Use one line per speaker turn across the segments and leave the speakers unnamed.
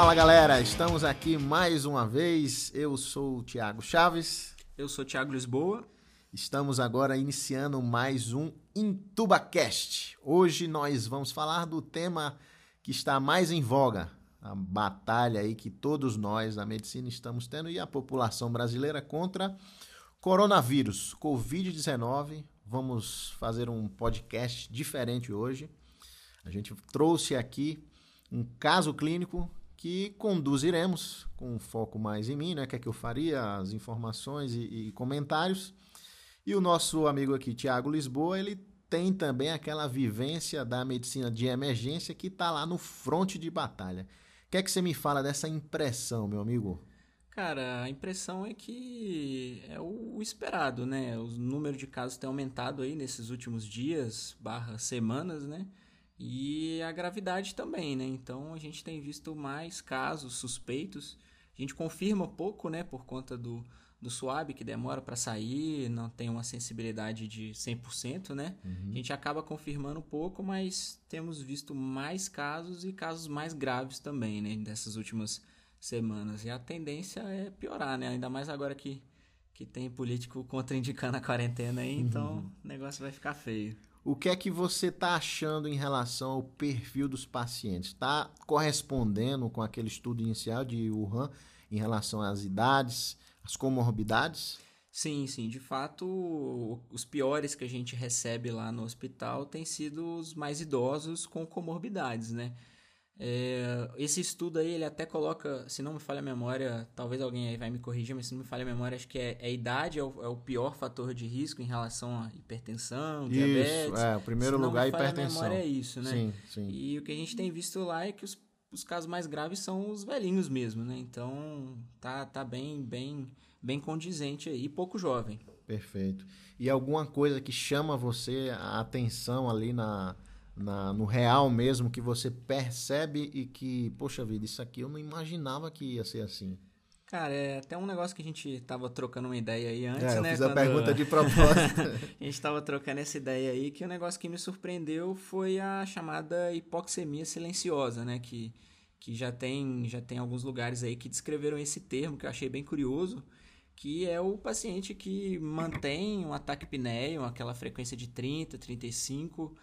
Fala galera, estamos aqui mais uma vez. Eu sou o Thiago Chaves.
Eu sou o Thiago Lisboa.
Estamos agora iniciando mais um IntubaCast. Hoje nós vamos falar do tema que está mais em voga, a batalha aí que todos nós da medicina estamos tendo e a população brasileira contra coronavírus, COVID-19. Vamos fazer um podcast diferente hoje. A gente trouxe aqui um caso clínico que conduziremos com foco mais em mim, né? Que é que eu faria, as informações e, e comentários. E o nosso amigo aqui, Tiago Lisboa, ele tem também aquela vivência da medicina de emergência que está lá no fronte de batalha. O que é que você me fala dessa impressão, meu amigo?
Cara, a impressão é que é o esperado, né? O número de casos tem aumentado aí nesses últimos dias, barra semanas, né? E a gravidade também, né? Então a gente tem visto mais casos suspeitos. A gente confirma pouco, né? Por conta do, do suave que demora para sair, não tem uma sensibilidade de 100%, né? Uhum. A gente acaba confirmando pouco, mas temos visto mais casos e casos mais graves também, né? Dessas últimas semanas. E a tendência é piorar, né? Ainda mais agora que, que tem político contraindicando a quarentena aí, então uhum. o negócio vai ficar feio.
O que é que você está achando em relação ao perfil dos pacientes? Está correspondendo com aquele estudo inicial de Wuhan em relação às idades, às comorbidades?
Sim, sim. De fato, os piores que a gente recebe lá no hospital têm sido os mais idosos com comorbidades, né? É, esse estudo aí, ele até coloca, se não me falha a memória, talvez alguém aí vai me corrigir, mas se não me falha a memória, acho que é, é a idade é o, é o, pior fator de risco em relação a hipertensão, isso, diabetes.
é, o primeiro se lugar é hipertensão.
a memória é isso, né? Sim, sim. E o que a gente tem visto lá é que os, os casos mais graves são os velhinhos mesmo, né? Então, tá, tá bem, bem, bem condizente aí, pouco jovem.
Perfeito. E alguma coisa que chama você a atenção ali na na, no real mesmo, que você percebe e que, poxa vida, isso aqui eu não imaginava que ia ser assim.
Cara, é até um negócio que a gente tava trocando uma ideia aí antes,
é,
né?
Eu fiz Quando... a pergunta de propósito.
a gente tava trocando essa ideia aí, que o negócio que me surpreendeu foi a chamada hipoxemia silenciosa, né? Que, que já, tem, já tem alguns lugares aí que descreveram esse termo, que eu achei bem curioso, que é o paciente que mantém um ataque pinéio, aquela frequência de 30, 35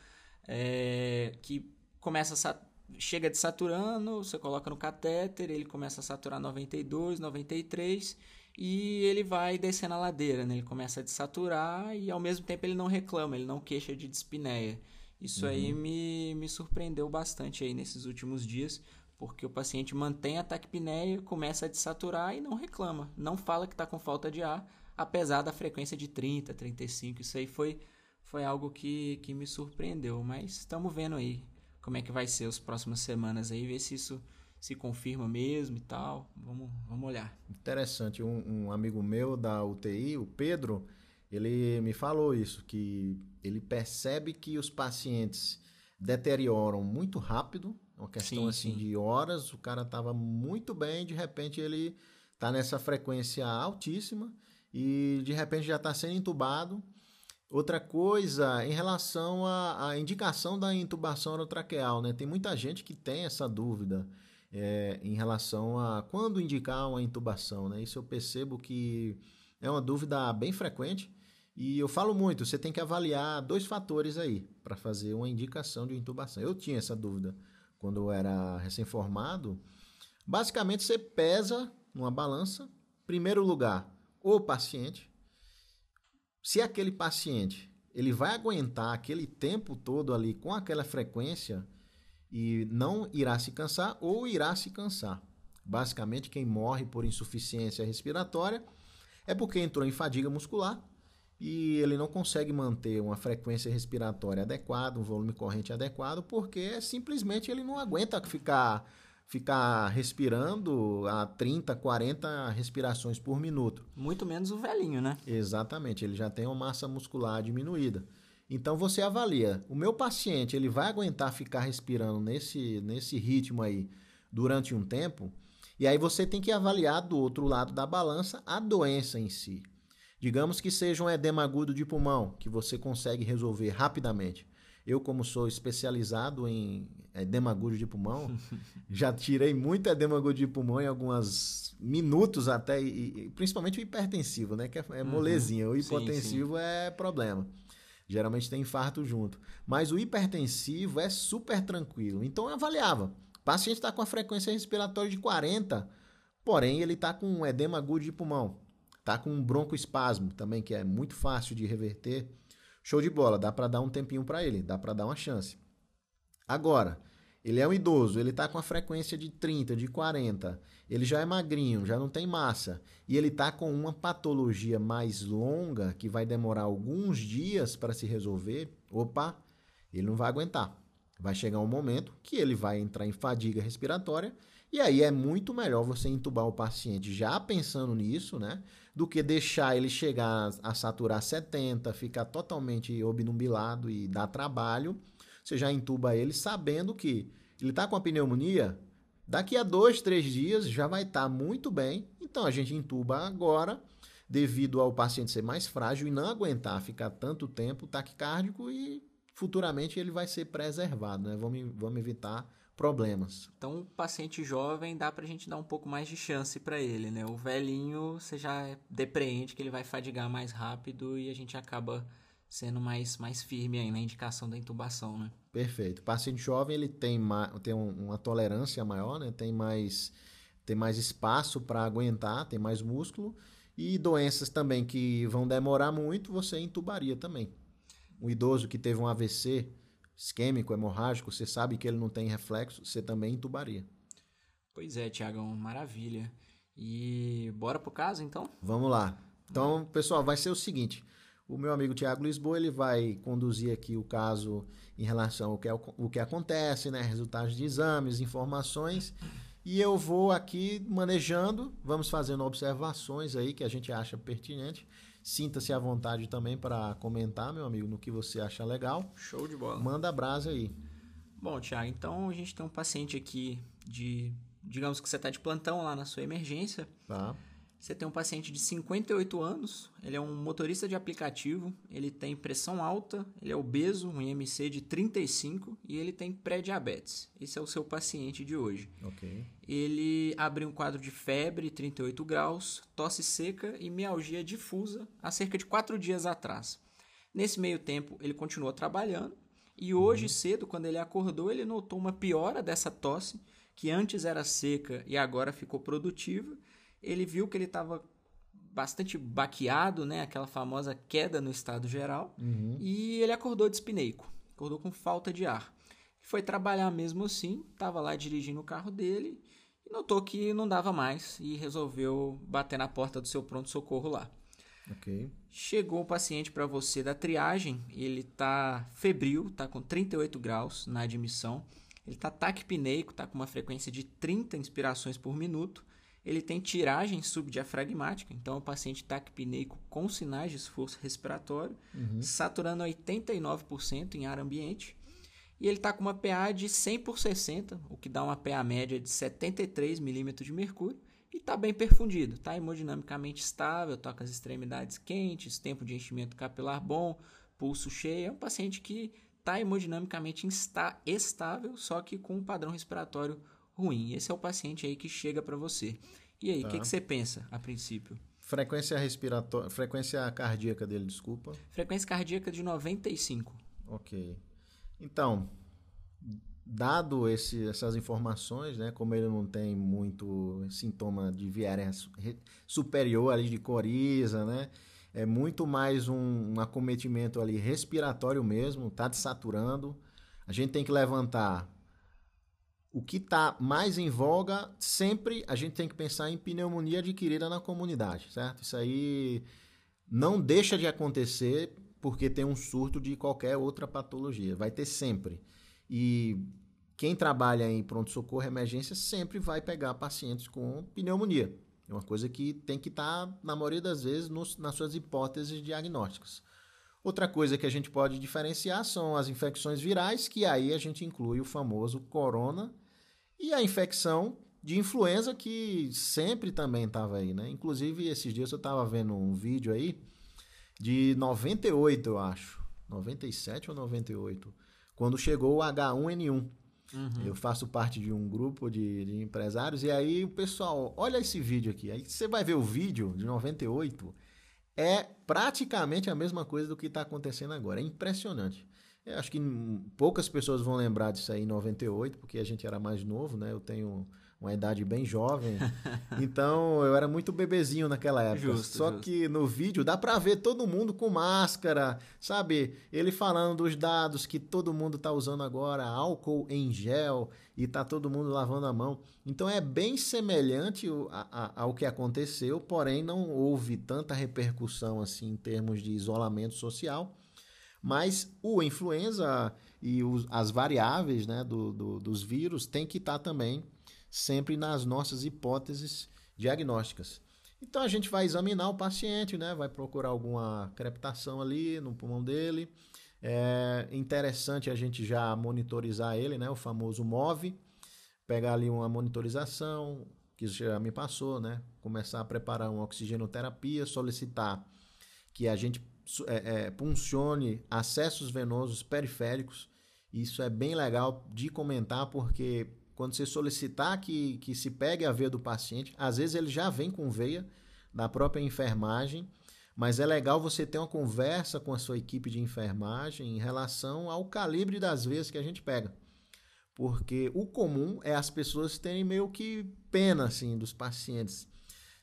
é, que começa a chega de saturando, você coloca no catéter, ele começa a saturar 92, 93 e ele vai descendo a ladeira, né? Ele começa a desaturar e ao mesmo tempo ele não reclama, ele não queixa de dispneia. Isso uhum. aí me, me surpreendeu bastante aí nesses últimos dias, porque o paciente mantém a taquipneia, começa a desaturar e não reclama, não fala que está com falta de ar, apesar da frequência de 30, 35. Isso aí foi foi algo que, que me surpreendeu. Mas estamos vendo aí como é que vai ser as próximas semanas aí, ver se isso se confirma mesmo e tal. Vamos, vamos olhar.
Interessante. Um, um amigo meu da UTI, o Pedro, ele me falou isso, que ele percebe que os pacientes deterioram muito rápido, uma questão sim, assim sim. de horas, o cara estava muito bem, de repente ele está nessa frequência altíssima e de repente já está sendo entubado Outra coisa, em relação à, à, indicação da intubação orotraqueal, né? Tem muita gente que tem essa dúvida é, em relação a quando indicar uma intubação, né? Isso eu percebo que é uma dúvida bem frequente e eu falo muito, você tem que avaliar dois fatores aí para fazer uma indicação de intubação. Eu tinha essa dúvida quando eu era recém-formado. Basicamente, você pesa numa balança, primeiro lugar, o paciente, se aquele paciente ele vai aguentar aquele tempo todo ali com aquela frequência e não irá se cansar ou irá se cansar. Basicamente, quem morre por insuficiência respiratória é porque entrou em fadiga muscular e ele não consegue manter uma frequência respiratória adequada, um volume corrente adequado, porque simplesmente ele não aguenta ficar ficar respirando a 30, 40 respirações por minuto.
Muito menos o velhinho, né?
Exatamente, ele já tem uma massa muscular diminuída. Então você avalia, o meu paciente, ele vai aguentar ficar respirando nesse, nesse ritmo aí durante um tempo? E aí você tem que avaliar do outro lado da balança a doença em si. Digamos que seja um edema agudo de pulmão, que você consegue resolver rapidamente. Eu, como sou especializado em edema agudo de pulmão, já tirei muito edema agudo de pulmão em alguns minutos até, e, principalmente o hipertensivo, né? Que é, é uhum. molezinha. O hipotensivo sim, sim. é problema. Geralmente tem infarto junto. Mas o hipertensivo é super tranquilo. Então eu avaliava. O paciente está com a frequência respiratória de 40, porém ele está com um edema agudo de pulmão. Está com um broncoespasmo também, que é muito fácil de reverter. Show de bola, dá para dar um tempinho para ele, dá para dar uma chance. Agora, ele é um idoso, ele está com a frequência de 30, de 40, ele já é magrinho, já não tem massa, e ele está com uma patologia mais longa, que vai demorar alguns dias para se resolver, opa, ele não vai aguentar. Vai chegar um momento que ele vai entrar em fadiga respiratória, e aí é muito melhor você entubar o paciente já pensando nisso, né? Do que deixar ele chegar a saturar 70, ficar totalmente obnubilado e dar trabalho. Você já entuba ele sabendo que ele está com a pneumonia, Daqui a dois, três dias já vai estar tá muito bem. Então a gente intuba agora, devido ao paciente ser mais frágil e não aguentar ficar tanto tempo taquicárdico e futuramente ele vai ser preservado, né? Vamos, vamos evitar problemas.
Então, o paciente jovem dá para a gente dar um pouco mais de chance para ele, né? O velhinho você já depreende que ele vai fadigar mais rápido e a gente acaba sendo mais, mais firme aí na indicação da intubação, né?
Perfeito. O paciente jovem ele tem, tem uma tolerância maior, né? tem, mais, tem mais espaço para aguentar, tem mais músculo. E doenças também que vão demorar muito, você intubaria também. Um idoso que teve um AVC isquêmico, hemorrágico, você sabe que ele não tem reflexo, você também intubaria.
Pois é, Tiagão, maravilha. E bora pro caso, então?
Vamos lá. Então, pessoal, vai ser o seguinte. O meu amigo Tiago Lisboa ele vai conduzir aqui o caso em relação ao que, é, o que acontece, né? resultados de exames, informações. E eu vou aqui manejando, vamos fazendo observações aí que a gente acha pertinente. Sinta-se à vontade também para comentar, meu amigo, no que você acha legal.
Show de bola.
Manda a brasa aí.
Bom, Tiago, então a gente tem um paciente aqui de. Digamos que você está de plantão lá na sua emergência.
Tá.
Você tem um paciente de 58 anos, ele é um motorista de aplicativo, ele tem pressão alta, ele é obeso, um IMC de 35 e ele tem pré-diabetes. Esse é o seu paciente de hoje. Ele abriu um quadro de febre, 38 graus, tosse seca e mialgia difusa há cerca de 4 dias atrás. Nesse meio tempo, ele continuou trabalhando e hoje uhum. cedo, quando ele acordou, ele notou uma piora dessa tosse, que antes era seca e agora ficou produtiva ele viu que ele estava bastante baqueado, né? Aquela famosa queda no estado geral.
Uhum.
E ele acordou dispineico, acordou com falta de ar. Foi trabalhar mesmo assim, estava lá dirigindo o carro dele e notou que não dava mais e resolveu bater na porta do seu pronto-socorro lá.
Okay.
Chegou o paciente para você da triagem, ele está febril, está com 38 graus na admissão, ele está taquipneico, está com uma frequência de 30 inspirações por minuto, ele tem tiragem subdiafragmática, então o paciente taquipneico com sinais de esforço respiratório, uhum. saturando 89% em ar ambiente. E ele está com uma PA de 100 por 60, o que dá uma PA média de 73 milímetros de mercúrio, e está bem perfundido, está hemodinamicamente estável, toca as extremidades quentes, tempo de enchimento capilar bom, pulso cheio. É um paciente que está hemodinamicamente estável, só que com um padrão respiratório ruim. Esse é o paciente aí que chega para você. E aí, o tá. que, que você pensa a princípio?
Frequência respiratória, frequência cardíaca dele, desculpa.
Frequência cardíaca de 95.
Ok. Então, dado esse, essas informações, né, como ele não tem muito sintoma de viária superior ali de coriza, né, é muito mais um, um acometimento ali respiratório mesmo, tá desaturando. A gente tem que levantar o que está mais em voga, sempre a gente tem que pensar em pneumonia adquirida na comunidade, certo? Isso aí não deixa de acontecer porque tem um surto de qualquer outra patologia. Vai ter sempre. E quem trabalha em pronto-socorro emergência sempre vai pegar pacientes com pneumonia. É uma coisa que tem que estar, tá, na maioria das vezes, nos, nas suas hipóteses diagnósticas. Outra coisa que a gente pode diferenciar são as infecções virais, que aí a gente inclui o famoso corona e a infecção de influenza que sempre também estava aí, né? Inclusive, esses dias eu estava vendo um vídeo aí de 98, eu acho. 97 ou 98. quando chegou o H1N1. Uhum. Eu faço parte de um grupo de, de, empresários e aí o pessoal, olha esse vídeo aqui. Aí você vai ver o vídeo de 98, é praticamente a mesma coisa do que está acontecendo agora. É impressionante. Eu acho que poucas pessoas vão lembrar disso aí em 98, porque a gente era mais novo, né? Eu tenho uma idade bem jovem. então eu era muito bebezinho naquela época. Justo, Só justo. que no vídeo dá para ver todo mundo com máscara, sabe? Ele falando dos dados que todo mundo tá usando agora, álcool em gel e tá todo mundo lavando a mão. Então é bem semelhante ao que aconteceu, porém não houve tanta repercussão assim em termos de isolamento social. Mas o influenza e os, as variáveis né, do, do, dos vírus têm que estar tá também sempre nas nossas hipóteses diagnósticas. Então a gente vai examinar o paciente, né? Vai procurar alguma crepitação ali no pulmão dele. É interessante a gente já monitorizar ele, né? O famoso MOV. Pegar ali uma monitorização, que já me passou, né? Começar a preparar uma oxigenoterapia, solicitar que a gente é, é, puncione acessos venosos periféricos. Isso é bem legal de comentar porque quando você solicitar que, que se pegue a veia do paciente, às vezes ele já vem com veia da própria enfermagem, mas é legal você ter uma conversa com a sua equipe de enfermagem em relação ao calibre das veias que a gente pega. Porque o comum é as pessoas terem meio que pena assim dos pacientes.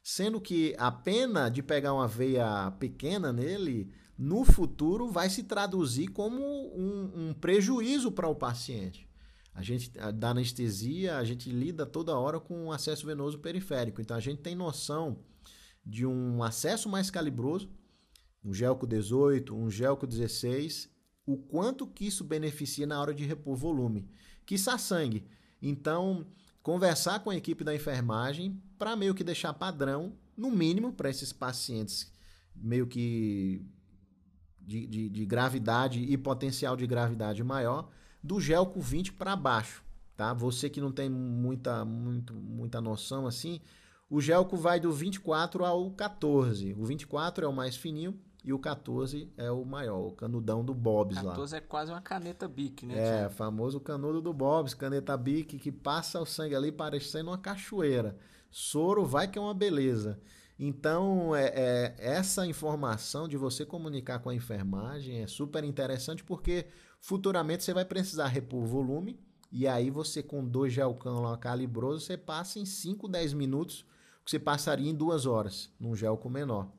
Sendo que a pena de pegar uma veia pequena nele, no futuro vai se traduzir como um, um prejuízo para o paciente. A gente, da anestesia, a gente lida toda hora com acesso venoso periférico. Então a gente tem noção de um acesso mais calibroso, um gelco 18, um gelco 16, o quanto que isso beneficia na hora de repor volume, que sangue. Então, conversar com a equipe da enfermagem para meio que deixar padrão, no mínimo, para esses pacientes meio que de, de, de gravidade e potencial de gravidade maior, do Gelco 20 para baixo, tá? Você que não tem muita, muito, muita noção assim, o Gelco vai do 24 ao 14. O 24 é o mais fininho e o 14 é o maior, o canudão do Bob's 14 lá.
14 é quase uma caneta Bic, né?
É, famoso canudo do Bob's, caneta Bic que passa o sangue ali parecendo uma cachoeira. Soro vai que é uma beleza. Então, é, é, essa informação de você comunicar com a enfermagem é super interessante porque futuramente você vai precisar repor volume e aí você com dois gelcão lá calibroso, você passa em 5, 10 minutos que você passaria em duas horas num gelco menor.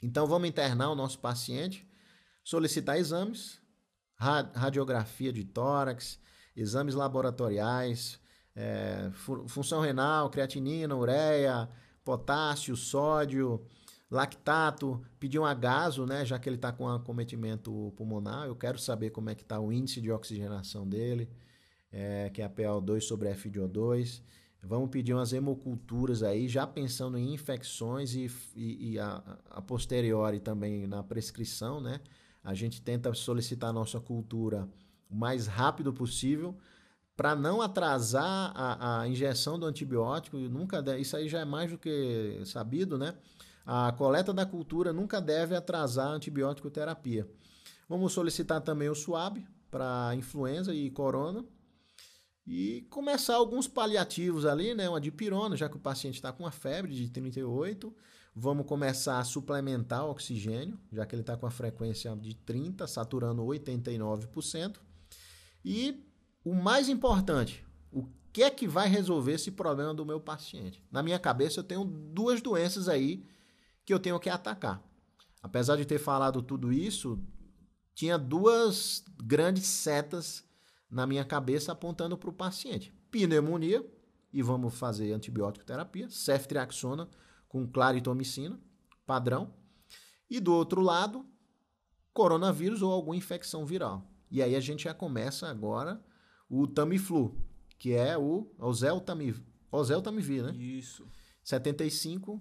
Então, vamos internar o nosso paciente, solicitar exames, radiografia de tórax, exames laboratoriais, é, função renal, creatinina, ureia, potássio, sódio, lactato, pedir um agaso, né, já que ele está com acometimento pulmonar, eu quero saber como é que está o índice de oxigenação dele, é, que é a PO2 sobre FiO2. Vamos pedir umas hemoculturas aí, já pensando em infecções e, e, e a, a, posteriori também na prescrição, né? A gente tenta solicitar a nossa cultura o mais rápido possível, para não atrasar a, a, injeção do antibiótico, nunca deve, isso aí já é mais do que sabido, né? A coleta da cultura nunca deve atrasar a antibiótico terapia. Vamos solicitar também o SWAB para influenza e corona e começar alguns paliativos ali, né? Uma dipirona, já que o paciente está com uma febre de 38. Vamos começar a suplementar o oxigênio, já que ele está com a frequência de 30, saturando 89%. E o mais importante, o que é que vai resolver esse problema do meu paciente? Na minha cabeça, eu tenho duas doenças aí que eu tenho que atacar. Apesar de ter falado tudo isso, tinha duas grandes setas na minha cabeça apontando para o paciente: pneumonia, e vamos fazer antibiótico terapia, ceftriaxona com claritomicina, padrão. E do outro lado, coronavírus ou alguma infecção viral. E aí a gente já começa agora o Tamiflu, que é o Oseltamivir, Oseltamivir, né?
Isso.
75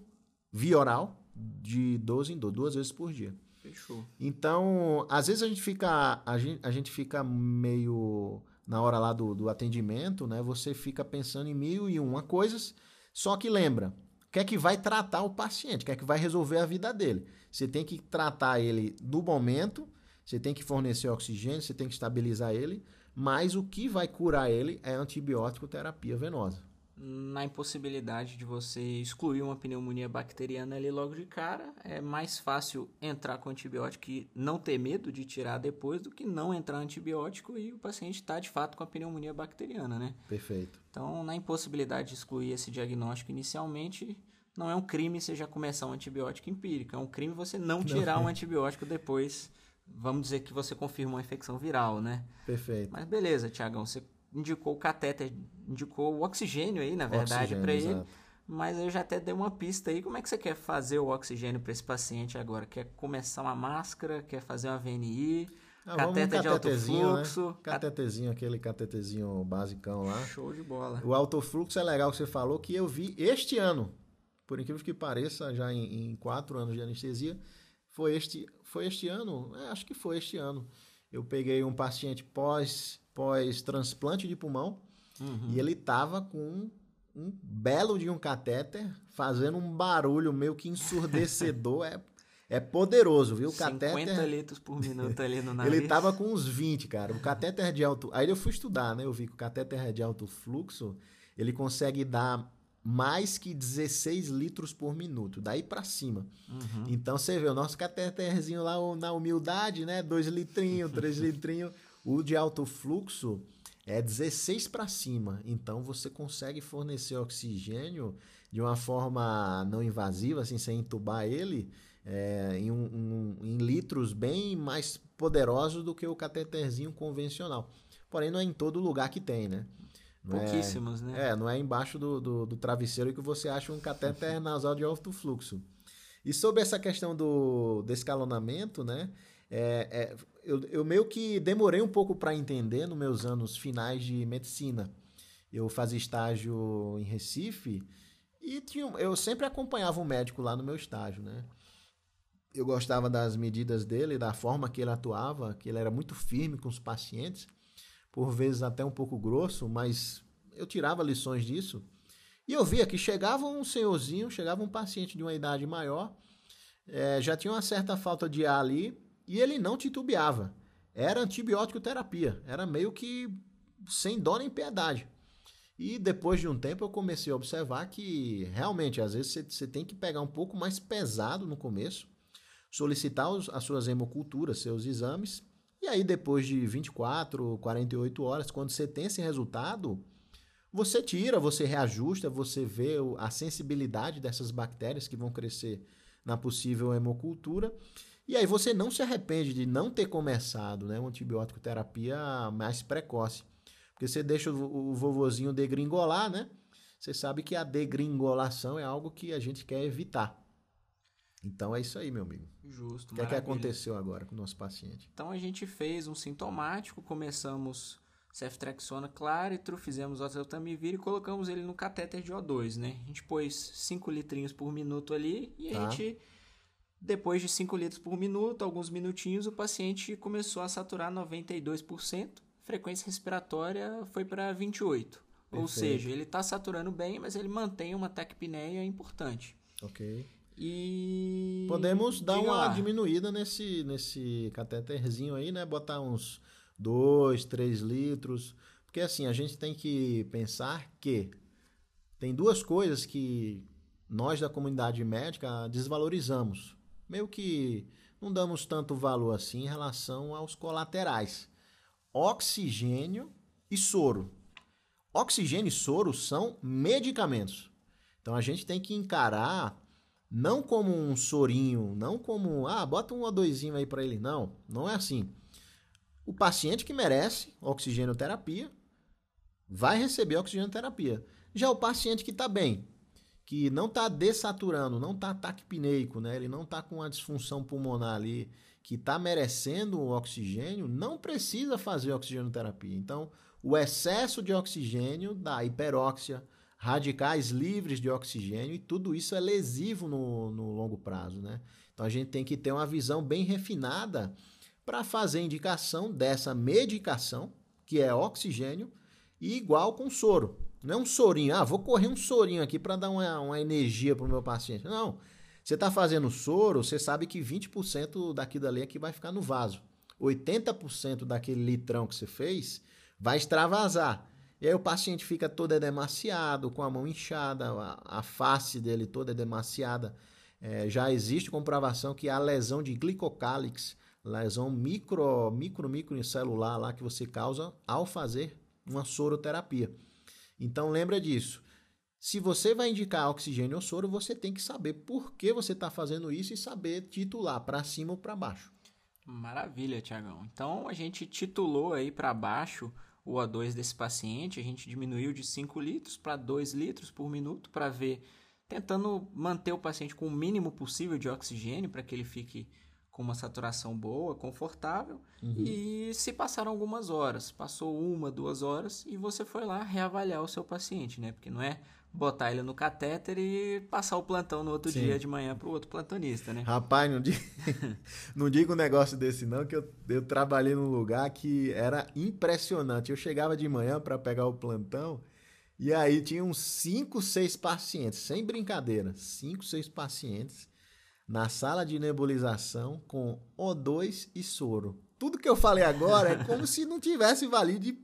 via oral de 12 em 12, duas vezes por dia.
Fechou.
Então, às vezes a gente fica a gente, a gente fica meio na hora lá do, do atendimento, né? Você fica pensando em mil e uma coisas, só que lembra, o que é que vai tratar o paciente, o que é que vai resolver a vida dele. Você tem que tratar ele no momento você tem que fornecer oxigênio, você tem que estabilizar ele, mas o que vai curar ele é antibiótico terapia venosa.
Na impossibilidade de você excluir uma pneumonia bacteriana ali logo de cara, é mais fácil entrar com antibiótico e não ter medo de tirar depois do que não entrar antibiótico e o paciente está de fato com a pneumonia bacteriana, né?
Perfeito.
Então, na impossibilidade de excluir esse diagnóstico inicialmente, não é um crime você já começar um antibiótico empírico, é um crime você não tirar não. um antibiótico depois vamos dizer que você confirma uma infecção viral, né?
Perfeito.
Mas beleza, Tiagão, você indicou o catéter, indicou o oxigênio aí, na verdade, para ele. Mas eu já até dei uma pista aí. Como é que você quer fazer o oxigênio para esse paciente agora? Quer começar uma máscara? Quer fazer uma VNI?
Ah, cateter um de alto né? fluxo? Né? Catetezinho, aquele catetezinho basicão lá.
Show de bola.
O alto fluxo é legal que você falou que eu vi este ano. Por incrível que pareça, já em, em quatro anos de anestesia, foi este, foi este ano, é, acho que foi este ano. Eu peguei um paciente pós, pós transplante de pulmão uhum. e ele tava com um belo de um catéter fazendo um barulho meio que ensurdecedor. é, é poderoso, viu? O
50
catéter.
litros por minuto ali no nariz.
ele tava com uns 20, cara. O catéter de alto. Aí eu fui estudar, né? Eu vi que o catéter de alto fluxo ele consegue dar mais que 16 litros por minuto, daí para cima. Uhum. Então você vê o nosso cateterzinho lá na humildade, né? 2 litrinhos, 3 litrinhos. O de alto fluxo é 16 para cima. Então você consegue fornecer oxigênio de uma forma não invasiva, assim, sem entubar ele, é, em, um, um, em litros bem mais poderosos do que o cateterzinho convencional. Porém, não é em todo lugar que tem, né?
Pouquíssimos,
é,
né?
É, não é embaixo do, do, do, travesseiro que você acha um catéter nasal de alto fluxo. E sobre essa questão do, do escalonamento, né? É, é, eu, eu meio que demorei um pouco para entender nos meus anos finais de medicina. Eu fazia estágio em Recife e tinha, eu sempre acompanhava um médico lá no meu estágio, né? Eu gostava das medidas dele, da forma que ele atuava, que ele era muito firme com os pacientes por vezes até um pouco grosso, mas eu tirava lições disso. E eu via que chegava um senhorzinho, chegava um paciente de uma idade maior, é, já tinha uma certa falta de ar ali, e ele não titubeava. Era antibiótico terapia, era meio que sem dó nem piedade. E depois de um tempo eu comecei a observar que realmente às vezes você tem que pegar um pouco mais pesado no começo, solicitar os, as suas hemoculturas, seus exames, e aí, depois de 24, 48 horas, quando você tem esse resultado, você tira, você reajusta, você vê a sensibilidade dessas bactérias que vão crescer na possível hemocultura. E aí você não se arrepende de não ter começado né, uma antibiótico terapia mais precoce. Porque você deixa o, vovozinho degringolar, né? Você sabe que a degringolação é algo que a gente quer evitar. Então é isso aí, meu amigo.
Justo.
O que, é que aconteceu agora com o nosso paciente?
Então a gente fez um sintomático, começamos ceftrexona claritro, fizemos oseltamivir e colocamos ele no catéter de O2, né? A gente pôs 5 litrinhos por minuto ali e tá. a gente, depois de 5 litros por minuto, alguns minutinhos, o paciente começou a saturar 92%, frequência respiratória foi para 28%. Perfeito. Ou seja, ele está saturando bem, mas ele mantém uma taquipneia importante.
Ok.
E.
Podemos dar uma lá. diminuída nesse, nesse cateterzinho aí, né? Botar uns 2, 3 litros. Porque assim, a gente tem que pensar que tem duas coisas que nós da comunidade médica desvalorizamos. Meio que não damos tanto valor assim em relação aos colaterais: oxigênio e soro. Oxigênio e soro são medicamentos. Então a gente tem que encarar não como um sorinho, não como, ah, bota um O2 aí para ele. Não, não é assim. O paciente que merece oxigenoterapia vai receber oxigenoterapia. Já o paciente que está bem, que não está dessaturando, não está taquipneico, né? ele não está com a disfunção pulmonar ali, que está merecendo o oxigênio, não precisa fazer oxigenoterapia. Então, o excesso de oxigênio da hiperóxia, radicais livres de oxigênio e tudo isso é lesivo no, no longo prazo, né? Então a gente tem que ter uma visão bem refinada para fazer indicação dessa medicação, que é oxigênio, e igual com soro. Não é um sorinho, ah, vou correr um sorinho aqui para dar uma, uma energia para o meu paciente. Não. Você está fazendo soro, você sabe que 20% daqui dali é que vai ficar no vaso. 80% daquele litrão que você fez vai extravasar. E aí o paciente fica todo edemaciado, com a mão inchada, a, a face dele toda edemaciada. É, já existe comprovação que a lesão de glicocálix, lesão micro, micro, micro celular lá que você causa ao fazer uma soroterapia. Então lembra disso. Se você vai indicar oxigênio ou soro, você tem que saber por que você está fazendo isso e saber titular para cima ou para baixo.
Maravilha, Tiagão. Então a gente titulou aí para baixo o O2 desse paciente, a gente diminuiu de 5 litros para 2 litros por minuto para ver, tentando manter o paciente com o mínimo possível de oxigênio para que ele fique com uma saturação boa, confortável. Uhum. E se passaram algumas horas, passou uma, duas horas, e você foi lá reavaliar o seu paciente, né? Porque não é botar ele no catéter e passar o plantão no outro Sim. dia de manhã para o outro plantonista, né?
Rapaz, não diga, não diga um negócio desse não, que eu, eu trabalhei num lugar que era impressionante. Eu chegava de manhã para pegar o plantão e aí tinha uns 5, 6 pacientes, sem brincadeira, 5, 6 pacientes na sala de nebulização com O2 e soro. Tudo que eu falei agora é como se não tivesse valido de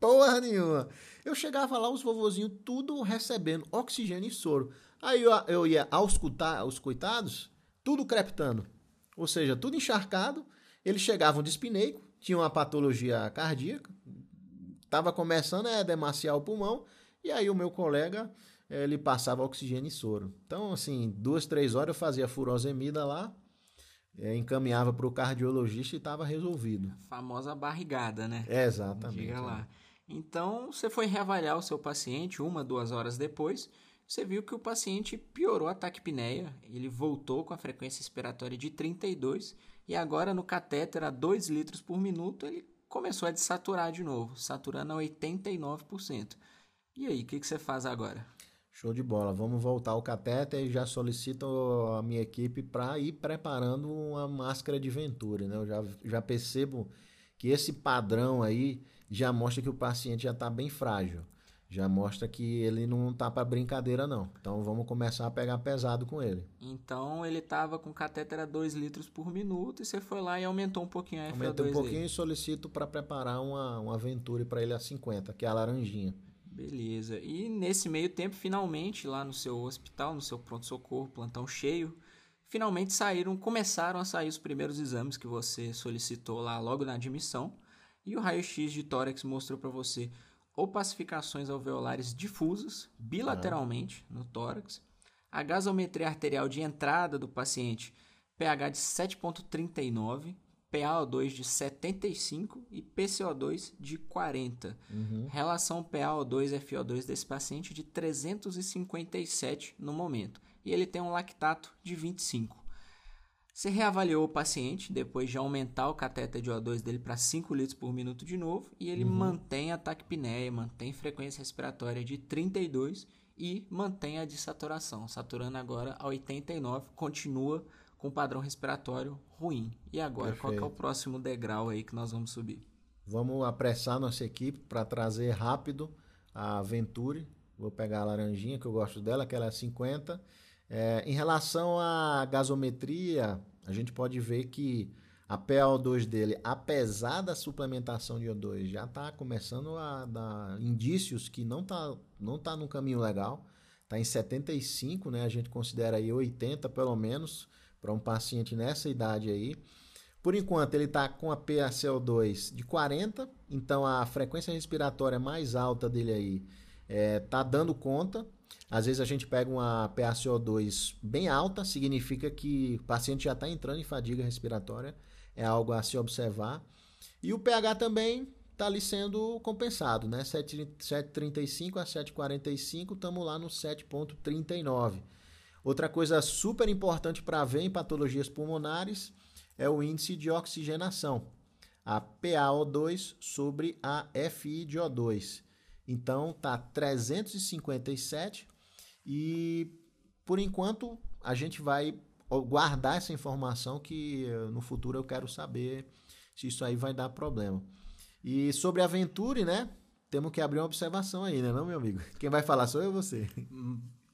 porra nenhuma. Eu chegava lá, os vovozinhos tudo recebendo oxigênio e soro. Aí eu, eu ia auscultar os coitados, tudo creptando. Ou seja, tudo encharcado. Eles chegavam dispineico, tinham uma patologia cardíaca, estava começando a demaciar o pulmão, e aí o meu colega ele passava oxigênio e soro. Então, assim, duas, três horas eu fazia furosemida lá, é, encaminhava para o cardiologista e estava resolvido.
A famosa barrigada, né?
É, exatamente.
Diga lá. Então, você foi reavaliar o seu paciente uma, duas horas depois, você viu que o paciente piorou a taquipneia, ele voltou com a frequência respiratória de 32 e agora no catéter a 2 litros por minuto ele começou a desaturar de novo, saturando a 89%. E aí, o que, que você faz agora?
Show de bola. Vamos voltar ao cateter e já solicito a minha equipe para ir preparando uma máscara de Venturi. Né? Eu já, já percebo que esse padrão aí já mostra que o paciente já está bem frágil. Já mostra que ele não está para brincadeira, não. Então vamos começar a pegar pesado com ele.
Então ele estava com catéter a 2 litros por minuto e você foi lá e aumentou um pouquinho a FO2
Aumentou um pouquinho dele. e solicito para preparar uma, uma Venturi para ele a 50, que é a laranjinha.
Beleza. E nesse meio tempo, finalmente, lá no seu hospital, no seu pronto-socorro, plantão cheio, finalmente saíram, começaram a sair os primeiros exames que você solicitou lá logo na admissão. E o raio-x de tórax mostrou para você opacificações alveolares difusas, bilateralmente, no tórax. A gasometria arterial de entrada do paciente, pH de 7,39 PaO2 de 75 e PCO2 de 40. Uhum. Relação PaO2 FO2 desse paciente de 357 no momento. E ele tem um lactato de 25. Você reavaliou o paciente depois de aumentar o cateter de O2 dele para 5 litros por minuto de novo e ele uhum. mantém a taquipneia, mantém frequência respiratória de 32 e mantém a desaturação, saturando agora a 89, continua com padrão respiratório ruim. E agora, Perfeito. qual é o próximo degrau aí que nós vamos subir?
Vamos apressar nossa equipe para trazer rápido a Venturi. Vou pegar a laranjinha, que eu gosto dela, que ela é 50. É, em relação à gasometria, a gente pode ver que a PaO2 dele, apesar da suplementação de O2, já está começando a dar indícios que não está não tá no caminho legal. Está em 75, né? A gente considera aí 80 pelo menos para um paciente nessa idade aí. Por enquanto, ele está com a PaCO2 de 40, então a frequência respiratória mais alta dele aí está é, dando conta. Às vezes a gente pega uma PaCO2 bem alta, significa que o paciente já está entrando em fadiga respiratória, é algo a se observar. E o pH também está ali sendo compensado, né? 7,35 a 7,45, estamos lá no 7,39. Outra coisa super importante para ver em patologias pulmonares é o índice de oxigenação, a PaO2 sobre a FI de O2. Então tá 357 e por enquanto a gente vai guardar essa informação que eh, no futuro eu quero saber se isso aí vai dar problema. E sobre a Venturi, né? Temos que abrir uma observação aí, né, não, meu amigo? Quem vai falar sou eu ou você?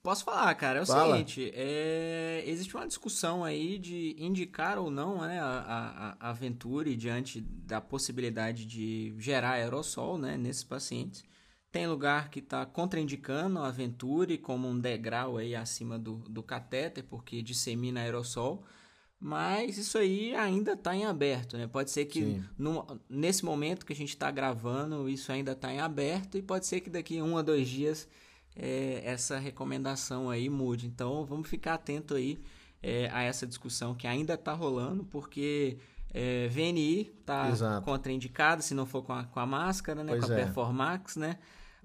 Posso falar, cara. É o
Fala.
seguinte, é... existe uma discussão aí de indicar ou não né, a, a, a Venturi diante da possibilidade de gerar aerossol né, nesses pacientes. Tem lugar que está contraindicando a Venturi como um degrau aí acima do, do catéter, porque dissemina aerossol. Mas isso aí ainda está em aberto, né? Pode ser que no, nesse momento que a gente está gravando, isso ainda está em aberto e pode ser que daqui um a dois dias é, essa recomendação aí mude. Então vamos ficar atento aí é, a essa discussão que ainda está rolando, porque é, VNI está contraindicado se não for com a, com a máscara, né?
Pois
com a
é.
Performax, né?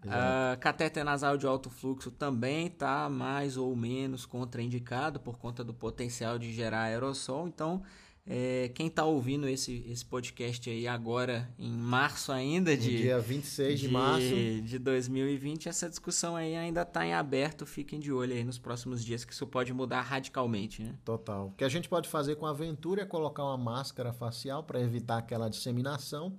Uh, catéter nasal de alto fluxo também está mais ou menos contraindicado por conta do potencial de gerar aerossol. Então, é, quem está ouvindo esse, esse podcast aí agora, em março ainda de...
No dia 26 de,
de
março.
De 2020, essa discussão aí ainda está em aberto. Fiquem de olho aí nos próximos dias que isso pode mudar radicalmente, né?
Total. O que a gente pode fazer com a Ventura é colocar uma máscara facial para evitar aquela disseminação.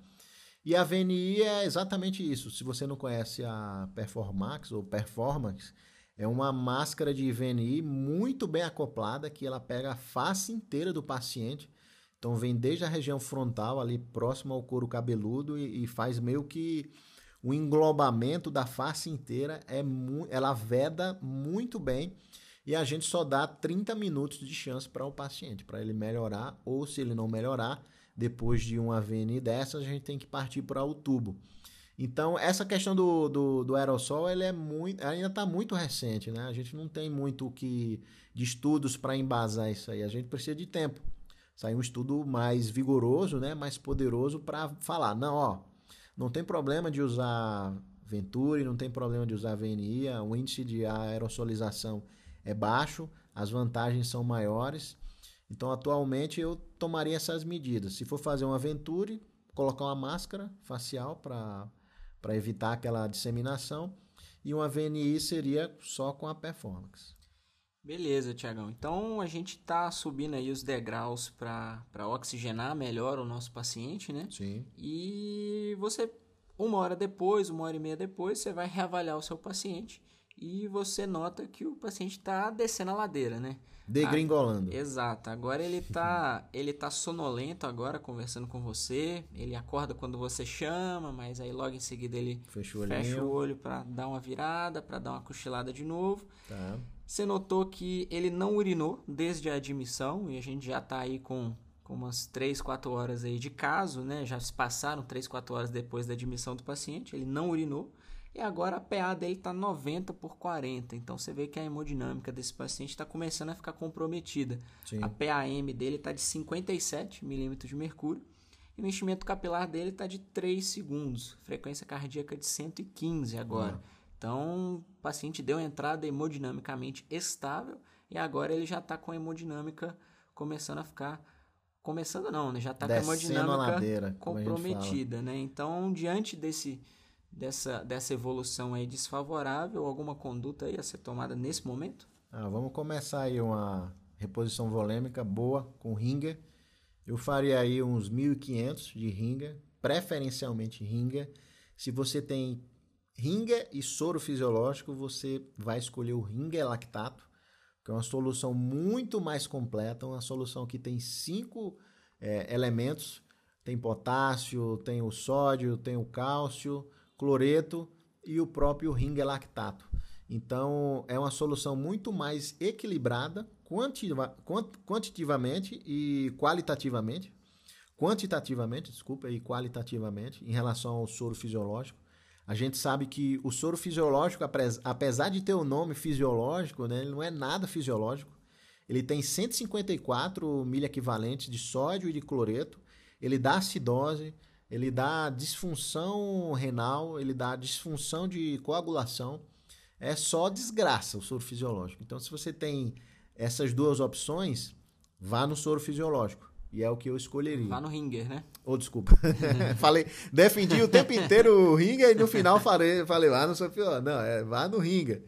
E a VNI é exatamente isso. Se você não conhece a Performax ou Performance, é uma máscara de VNI muito bem acoplada que ela pega a face inteira do paciente. Então vem desde a região frontal ali próximo ao couro cabeludo e, e faz meio que o englobamento da face inteira é ela veda muito bem e a gente só dá 30 minutos de chance para o paciente, para ele melhorar ou se ele não melhorar, depois de uma VNI dessas, a gente tem que partir para o tubo. Então, essa questão do, do, do aerossol ele é muito, ainda está muito recente, né? A gente não tem muito que, de estudos para embasar isso aí. A gente precisa de tempo. Sair um estudo mais vigoroso, né? mais poderoso para falar, não, ó, não tem problema de usar Venturi, não tem problema de usar VNI, o índice de aerosolização é baixo, as vantagens são maiores. Então, atualmente, eu tomaria essas medidas. Se for fazer uma Venturi, colocar uma máscara facial para evitar aquela disseminação. E uma VNI seria só com a performance.
Beleza, Tiagão. Então, a gente está subindo aí os degraus para oxigenar melhor o nosso paciente, né?
Sim.
E você, uma hora depois, uma hora e meia depois, você vai reavaliar o seu paciente e você nota que o paciente está descendo a ladeira, né?
Degringolando.
Ah, exato. Agora ele tá, ele tá sonolento agora conversando com você. Ele acorda quando você chama, mas aí logo em seguida ele
fecha o,
fecha o olho para dar uma virada, para dar uma cochilada de novo.
Tá.
Você notou que ele não urinou desde a admissão e a gente já tá aí com, com umas 3, 4 horas aí de caso, né? Já se passaram 3, 4 horas depois da admissão do paciente, ele não urinou. E agora a PA dele está 90 por 40. Então você vê que a hemodinâmica desse paciente está começando a ficar comprometida.
Sim.
A PAM dele está de 57 milímetros de mercúrio. E o enchimento capilar dele está de 3 segundos. Frequência cardíaca de 115 agora.
Uhum.
Então o paciente deu entrada hemodinamicamente estável. E agora ele já está com a hemodinâmica começando a ficar. Começando não, né? Já está com a hemodinâmica
ladeira,
comprometida, né? Então, diante desse dessa, dessa evolução aí desfavorável, alguma conduta aí a ser tomada nesse momento?
Ah, vamos começar aí uma reposição volêmica boa com Ringer. Eu faria aí uns 1.500 de Ringer, preferencialmente Ringer. Se você tem Ringer e soro fisiológico, você vai escolher o Ringer lactato, que é uma solução muito mais completa, uma solução que tem cinco é, elementos. Tem potássio, tem o sódio, tem o cálcio, cloreto e o próprio ringue lactato. Então, é uma solução muito mais equilibrada quantitativamente e qualitativamente. Quantitativamente, desculpa, e qualitativamente em relação ao soro fisiológico. A gente sabe que o soro fisiológico, apesar de ter o nome fisiológico, né, ele não é nada fisiológico. Ele tem 154 miliequivalentes de sódio e de cloreto. Ele dá acidose, ele dá disfunção renal, ele dá disfunção de coagulação. É só desgraça o soro fisiológico. Então, se você tem essas duas opções, vá no soro fisiológico. E é o que eu escolheria.
Vá no Ringer, né?
Ô, oh, desculpa. falei, defendi o tempo inteiro o Ringer e no final falei, falei lá no soro fisiológico. Não, é vá no Ringer.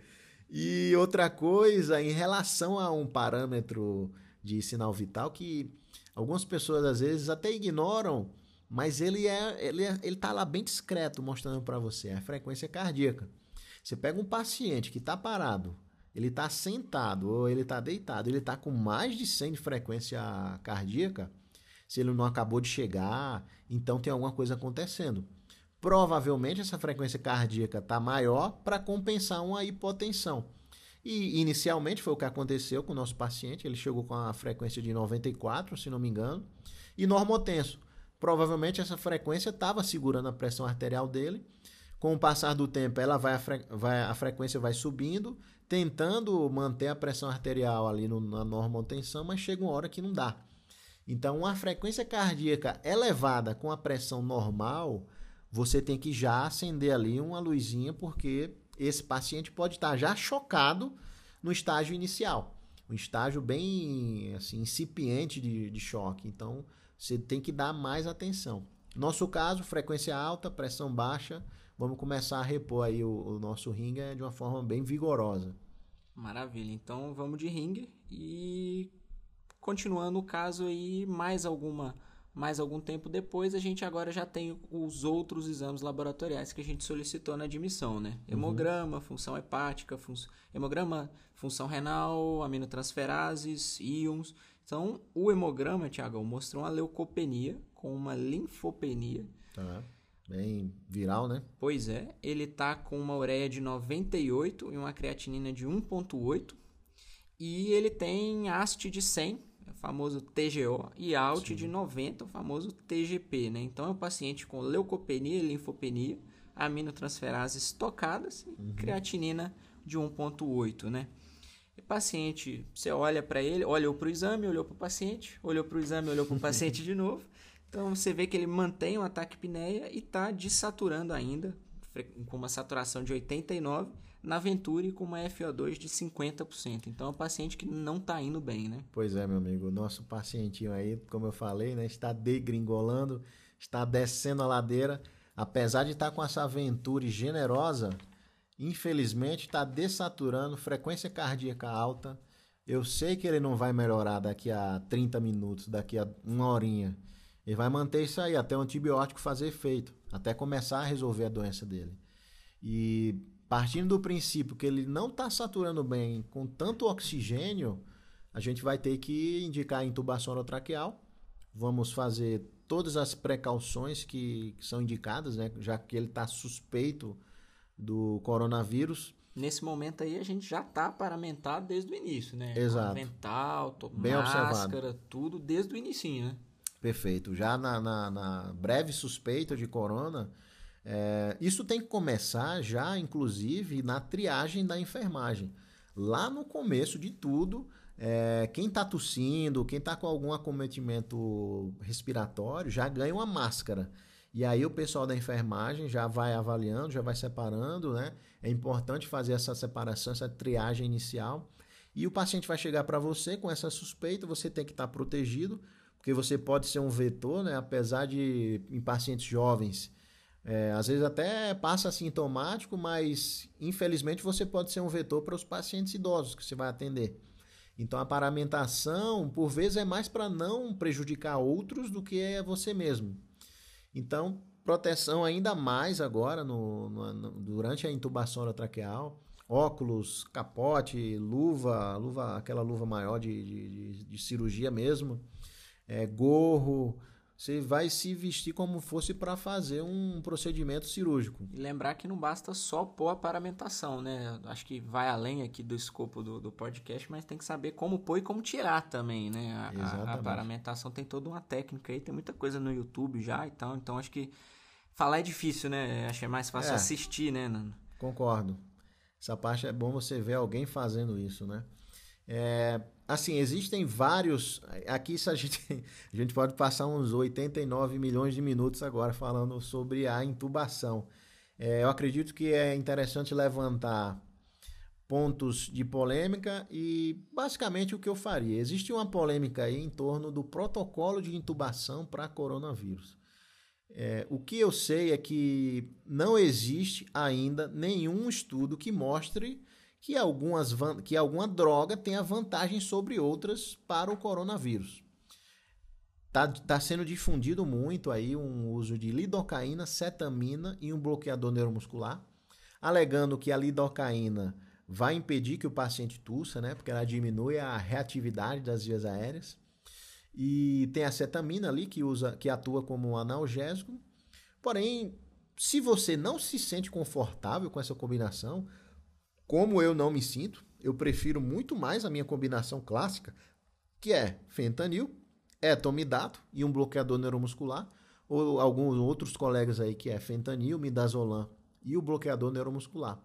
E outra coisa, em relação a um parâmetro de sinal vital que algumas pessoas às vezes até ignoram mas ele é ele é, ele tá lá bem discreto mostrando para você a frequência cardíaca. Você pega um paciente que está parado ele está sentado ou ele está deitado, ele está com mais de 100 de frequência cardíaca, se ele não acabou de chegar, então tem alguma coisa acontecendo. Provavelmente essa frequência cardíaca está maior para compensar uma hipotensão. E inicialmente foi o que aconteceu com o nosso paciente, ele chegou com a frequência de 94, se não me engano, e normotenso. Provavelmente essa frequência estava segurando a pressão arterial dele. Com o passar do tempo, ela vai, a, fre vai, a frequência vai subindo, tentando manter a pressão arterial ali no, na normotensão, mas chega uma hora que não dá. Então, uma frequência cardíaca elevada com a pressão normal, você tem que já acender ali uma luzinha, porque esse paciente pode estar já chocado no estágio inicial, um estágio bem assim incipiente de, de choque. Então, você tem que dar mais atenção. Nosso caso, frequência alta, pressão baixa, vamos começar a repor aí o, o nosso ringue de uma forma bem vigorosa.
Maravilha. Então vamos de ringue e continuando o caso aí mais alguma mais algum tempo depois, a gente agora já tem os outros exames laboratoriais que a gente solicitou na admissão, né? Uhum. Hemograma, uhum. função hepática, fun hemograma, função renal, aminotransferases, íons. Então, o hemograma, Tiago, mostrou uma leucopenia com uma linfopenia.
Tá. Bem viral, né?
Pois é. Ele tá com uma ureia de 98 e uma creatinina de 1.8. E ele tem AST de 100, o famoso TGO, e ALT Sim. de 90, o famoso TGP, né? Então é um paciente com leucopenia e linfopenia, aminotransferases tocadas e uhum. creatinina de 1.8, né? E paciente, você olha para ele, olhou para o exame, olhou para o paciente, olhou para o exame, olhou para o paciente de novo. Então você vê que ele mantém o ataque apneia e está desaturando ainda, com uma saturação de 89, na Venturi com uma FO2 de 50%. Então é um paciente que não está indo bem, né?
Pois é, meu amigo. Nosso pacientinho aí, como eu falei, né, está degringolando, está descendo a ladeira. Apesar de estar tá com essa Venturi generosa, infelizmente está desaturando, frequência cardíaca alta. Eu sei que ele não vai melhorar daqui a 30 minutos, daqui a uma horinha. Ele vai manter isso aí até o antibiótico fazer efeito, até começar a resolver a doença dele. E partindo do princípio que ele não está saturando bem com tanto oxigênio, a gente vai ter que indicar a intubação orotraqueal. Vamos fazer todas as precauções que, que são indicadas, né? já que ele está suspeito do coronavírus.
Nesse momento aí a gente já está paramentado desde o início, né?
Exato.
Mental, máscara, observado. tudo desde o início, né?
Perfeito. Já na, na, na breve suspeita de corona, é, isso tem que começar já, inclusive, na triagem da enfermagem. Lá no começo de tudo, é, quem está tossindo, quem está com algum acometimento respiratório, já ganha uma máscara. E aí o pessoal da enfermagem já vai avaliando, já vai separando, né? É importante fazer essa separação, essa triagem inicial. E o paciente vai chegar para você com essa suspeita, você tem que estar tá protegido, porque você pode ser um vetor, né? Apesar de em pacientes jovens, é, às vezes até passa assintomático, mas infelizmente você pode ser um vetor para os pacientes idosos que você vai atender. Então a paramentação, por vezes, é mais para não prejudicar outros do que é você mesmo. Então, proteção ainda mais agora no, no, durante a intubação orotraqueal. Óculos, capote, luva, luva aquela luva maior de, de, de cirurgia mesmo, é, gorro. Você vai se vestir como fosse para fazer um procedimento cirúrgico.
E lembrar que não basta só pôr a paramentação, né? Acho que vai além aqui do escopo do, do podcast, mas tem que saber como pôr e como tirar também, né? A, a, a paramentação tem toda uma técnica aí, tem muita coisa no YouTube já e tal. Então acho que falar é difícil, né? Acho que é mais fácil é, assistir, né?
Concordo. Essa parte é bom você ver alguém fazendo isso, né? É, assim, existem vários. Aqui a gente, a gente pode passar uns 89 milhões de minutos agora falando sobre a intubação. É, eu acredito que é interessante levantar pontos de polêmica e basicamente o que eu faria. Existe uma polêmica aí em torno do protocolo de intubação para coronavírus. É, o que eu sei é que não existe ainda nenhum estudo que mostre que, algumas, que alguma droga tenha vantagem sobre outras para o coronavírus. Está tá sendo difundido muito aí um uso de lidocaína, cetamina e um bloqueador neuromuscular, alegando que a lidocaína vai impedir que o paciente tussa, né? Porque ela diminui a reatividade das vias aéreas. E tem a cetamina ali que usa, que atua como um analgésico. Porém, se você não se sente confortável com essa combinação, como eu não me sinto, eu prefiro muito mais a minha combinação clássica, que é fentanil, etomidato e um bloqueador neuromuscular, ou alguns outros colegas aí que é fentanil, midazolam e o bloqueador neuromuscular.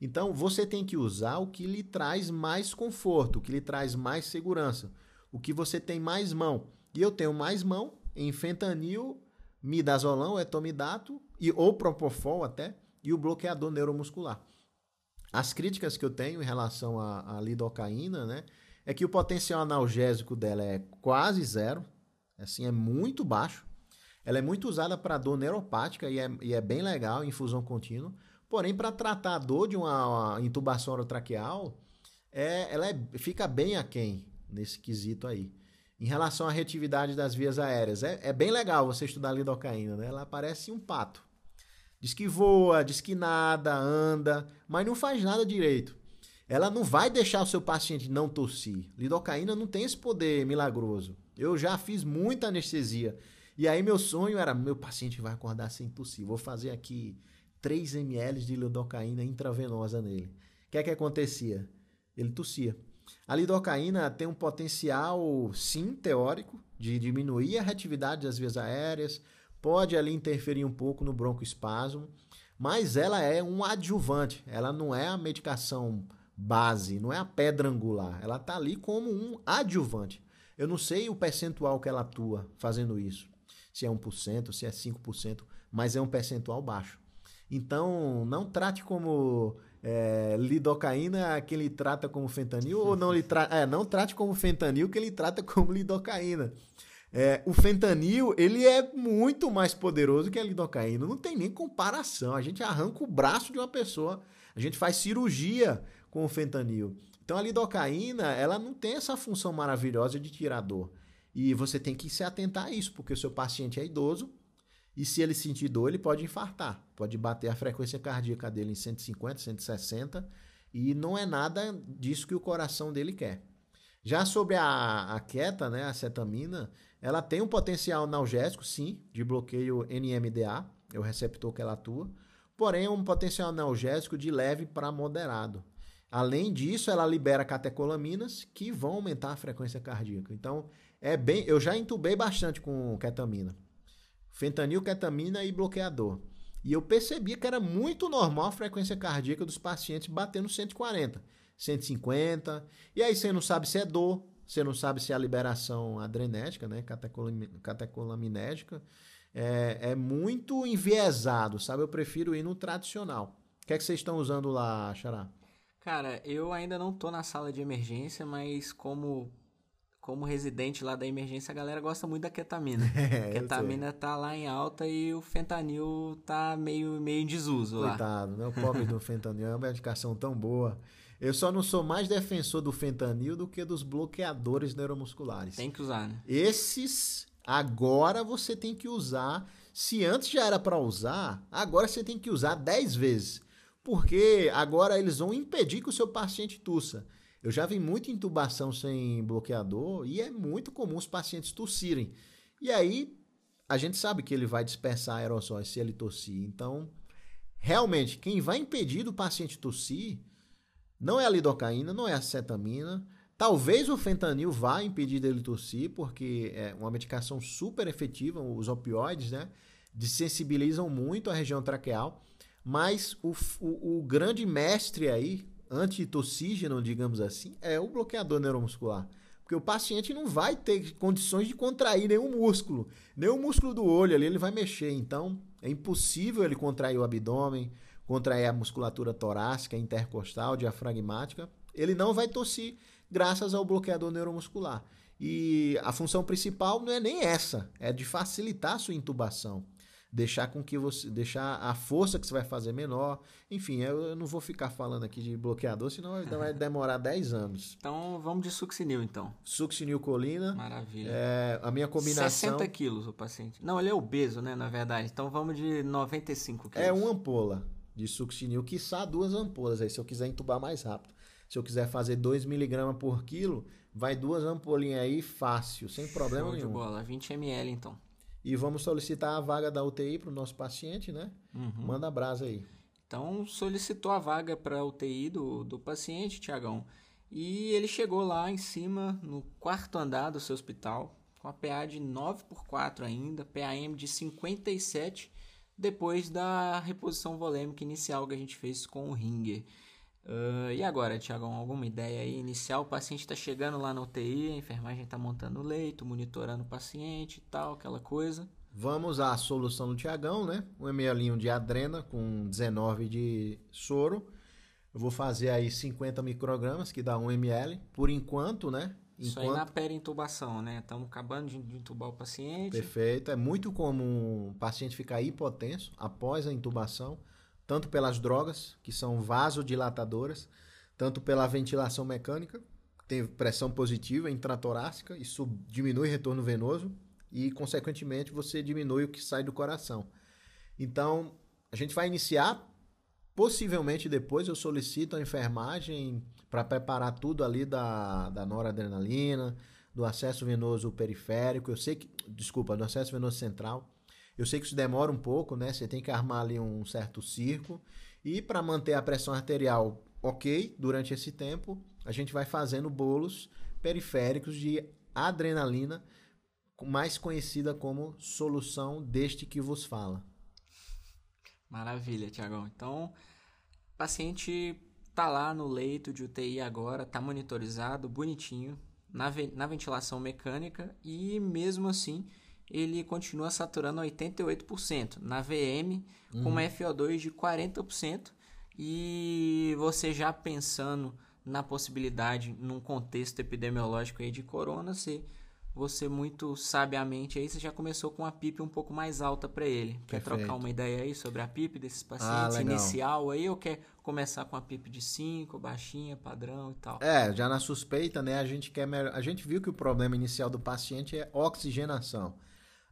Então, você tem que usar o que lhe traz mais conforto, o que lhe traz mais segurança, o que você tem mais mão. E eu tenho mais mão em fentanil, midazolam, etomidato e ou propofol até, e o bloqueador neuromuscular. As críticas que eu tenho em relação à, à lidocaína, né, é que o potencial analgésico dela é quase zero, assim, é muito baixo. Ela é muito usada para dor neuropática e é, e é bem legal, infusão contínua. Porém, para tratar a dor de uma, uma intubação orotraqueal, é, ela é, fica bem aquém nesse quesito aí. Em relação à retividade das vias aéreas, é, é bem legal você estudar lidocaína, né? Ela parece um pato. Diz que voa, diz que nada, anda, mas não faz nada direito. Ela não vai deixar o seu paciente não tossir. Lidocaína não tem esse poder milagroso. Eu já fiz muita anestesia. E aí meu sonho era, meu paciente vai acordar sem tossir. Vou fazer aqui 3 ml de lidocaína intravenosa nele. O que é que acontecia? Ele tossia. A lidocaína tem um potencial, sim, teórico, de diminuir a reatividade das vias aéreas, pode ali interferir um pouco no broncoespasmo, mas ela é um adjuvante, ela não é a medicação base, não é a pedra angular, ela está ali como um adjuvante. Eu não sei o percentual que ela atua fazendo isso, se é 1%, se é 5%, mas é um percentual baixo. Então, não trate como é, lidocaína que ele trata como fentanil, ou não, tra é, não trate como fentanil que ele trata como lidocaína. É, o fentanil, ele é muito mais poderoso que a lidocaína. Não tem nem comparação. A gente arranca o braço de uma pessoa. A gente faz cirurgia com o fentanil. Então a lidocaína, ela não tem essa função maravilhosa de tirar dor. E você tem que se atentar a isso, porque o seu paciente é idoso e se ele sentir dor, ele pode infartar. Pode bater a frequência cardíaca dele em 150, 160 e não é nada disso que o coração dele quer. Já sobre a, a queta, né, a cetamina, ela tem um potencial analgésico, sim, de bloqueio NMDA, é o receptor que ela atua, porém é um potencial analgésico de leve para moderado. Além disso, ela libera catecolaminas que vão aumentar a frequência cardíaca. Então, é bem, eu já intubei bastante com ketamina. Fentanil, ketamina e bloqueador. E eu percebi que era muito normal a frequência cardíaca dos pacientes batendo 140, 150. E aí você não sabe se é dor, você não sabe se é a liberação adrenética, né, catecolaminética, é, é muito enviesado, sabe? Eu prefiro ir no tradicional. O que é que vocês estão usando lá, Xará?
Cara, eu ainda não tô na sala de emergência, mas como como residente lá da emergência, a galera gosta muito da ketamina. É, ketamina tá lá em alta e o fentanil tá meio, meio em desuso
Coitado, lá. Coitado, né? O pobre do fentanil é uma medicação tão boa. Eu só não sou mais defensor do fentanil do que dos bloqueadores neuromusculares.
Tem que usar, né?
Esses, agora você tem que usar. Se antes já era para usar, agora você tem que usar 10 vezes. Porque agora eles vão impedir que o seu paciente tussa. Eu já vi muita intubação sem bloqueador e é muito comum os pacientes tossirem. E aí a gente sabe que ele vai dispersar aerossóis se ele tossir. Então, realmente, quem vai impedir do paciente tossir não é a lidocaína, não é a cetamina. Talvez o fentanil vá impedir dele tossir, porque é uma medicação super efetiva, os opioides, né? Desensibilizam muito a região traqueal. Mas o, o, o grande mestre aí, antitossígeno, digamos assim, é o bloqueador neuromuscular. Porque o paciente não vai ter condições de contrair nenhum músculo. Nem o músculo do olho ali ele vai mexer. Então, é impossível ele contrair o abdômen, contrair a musculatura torácica, intercostal, diafragmática, ele não vai tossir graças ao bloqueador neuromuscular. E a função principal não é nem essa, é de facilitar a sua intubação deixar com que você deixar a força que você vai fazer menor. Enfim, eu não vou ficar falando aqui de bloqueador, senão vai demorar 10 anos.
Então vamos de succinil então.
Succinil colina.
Maravilha.
É, a minha combinação
60 quilos o paciente. Não, ele é obeso, né, na verdade. Então vamos de 95 quilos.
É uma ampola. De succinil, quiçá duas ampolas, aí se eu quiser entubar mais rápido. Se eu quiser fazer 2 miligramas por quilo, vai duas ampolinhas aí fácil, sem problema
Show
nenhum.
de bola, 20 ml então.
E vamos solicitar a vaga da UTI para o nosso paciente, né?
Uhum.
Manda a brasa aí.
Então solicitou a vaga para a UTI do, do paciente, Tiagão. E ele chegou lá em cima, no quarto andar do seu hospital, com a PA de 9 por 4 ainda, PAM de 57, depois da reposição volêmica inicial que a gente fez com o Ringer. Uh, e agora, Tiagão, alguma ideia aí inicial? O paciente está chegando lá na UTI, a enfermagem está montando o leito, monitorando o paciente e tal, aquela coisa.
Vamos à solução do Tiagão, né? Um ml de adrena com 19 de soro. Eu vou fazer aí 50 microgramas, que dá 1 ml. Por enquanto, né?
Isso
enquanto...
aí na perintubação, né? Estamos acabando de, intubar o paciente.
Perfeito. É muito comum o paciente ficar hipotenso após a intubação, tanto pelas drogas, que são vasodilatadoras, tanto pela ventilação mecânica, tem pressão positiva intratorácica, isso diminui o retorno venoso e, consequentemente, você diminui o que sai do coração. Então, a gente vai iniciar. Possivelmente depois eu solicito a enfermagem para preparar tudo ali da, da noradrenalina, do acesso venoso periférico. Eu sei que, desculpa, do acesso venoso central. Eu sei que isso demora um pouco, né? Você tem que armar ali um certo circo. E para manter a pressão arterial ok durante esse tempo, a gente vai fazendo bolos periféricos de adrenalina, mais conhecida como solução deste que vos fala.
Maravilha, Tiagão. Então, o paciente tá lá no leito de UTI agora, tá monitorizado, bonitinho, na, ve na ventilação mecânica e mesmo assim ele continua saturando 88%, na VM com uma FO2 de 40% e você já pensando na possibilidade num contexto epidemiológico aí de corona, você você muito sabiamente aí, você já começou com a PIP um pouco mais alta para ele. Quer
Perfeito.
trocar uma ideia aí sobre a PIP desses pacientes
legal.
inicial aí ou quer começar com a PIP de 5, baixinha, padrão e tal?
É, já na suspeita, né, a gente quer melhor- a gente viu que o problema inicial do paciente é oxigenação.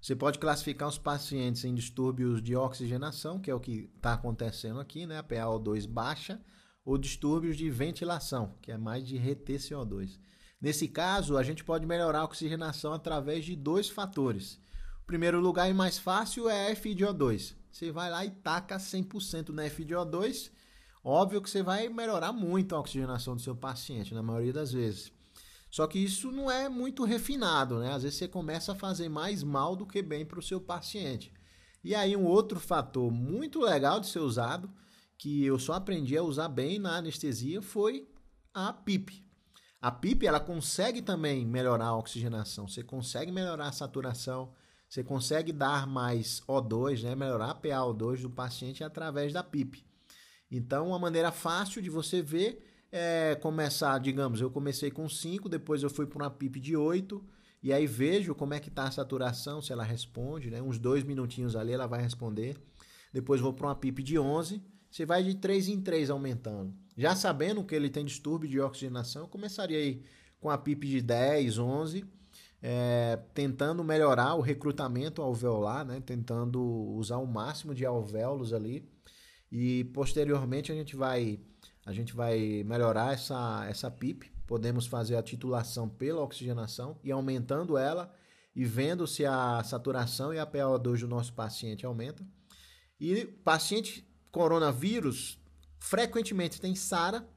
Você pode classificar os pacientes em distúrbios de oxigenação, que é o que está acontecendo aqui, né, a PaO2 baixa, ou distúrbios de ventilação, que é mais de reter CO2. Nesse caso, a gente pode melhorar a oxigenação através de dois fatores. O primeiro lugar e mais fácil é a FiDO2. Você vai lá e taca 100% na FiDO2, Óbvio que você vai melhorar muito a oxigenação do seu paciente, na maioria das vezes. Só que isso não é muito refinado, né? Às vezes você começa a fazer mais mal do que bem para o seu paciente. E aí, um outro fator muito legal de ser usado, que eu só aprendi a usar bem na anestesia, foi a PIP. A PIP ela consegue também melhorar a oxigenação, você consegue melhorar a saturação, você consegue dar mais O2, né? melhorar a PaO2 do paciente através da PIP. Então, uma maneira fácil de você ver é começar, digamos, eu comecei com 5, depois eu fui para uma PIP de 8, e aí vejo como é que está a saturação, se ela responde, né? Uns dois minutinhos ali ela vai responder. Depois vou para uma PIP de 11, você vai de 3 em 3 aumentando. Já sabendo que ele tem distúrbio de oxigenação, eu começaria aí com a PIP de 10, 11, é, tentando melhorar o recrutamento alveolar, né? Tentando usar o máximo de alvéolos ali e posteriormente a gente vai a gente vai melhorar essa essa PIP. Podemos fazer a titulação pela oxigenação e aumentando ela e vendo se a saturação e a PaO2 do nosso paciente aumenta. E paciente coronavírus frequentemente tem SARA.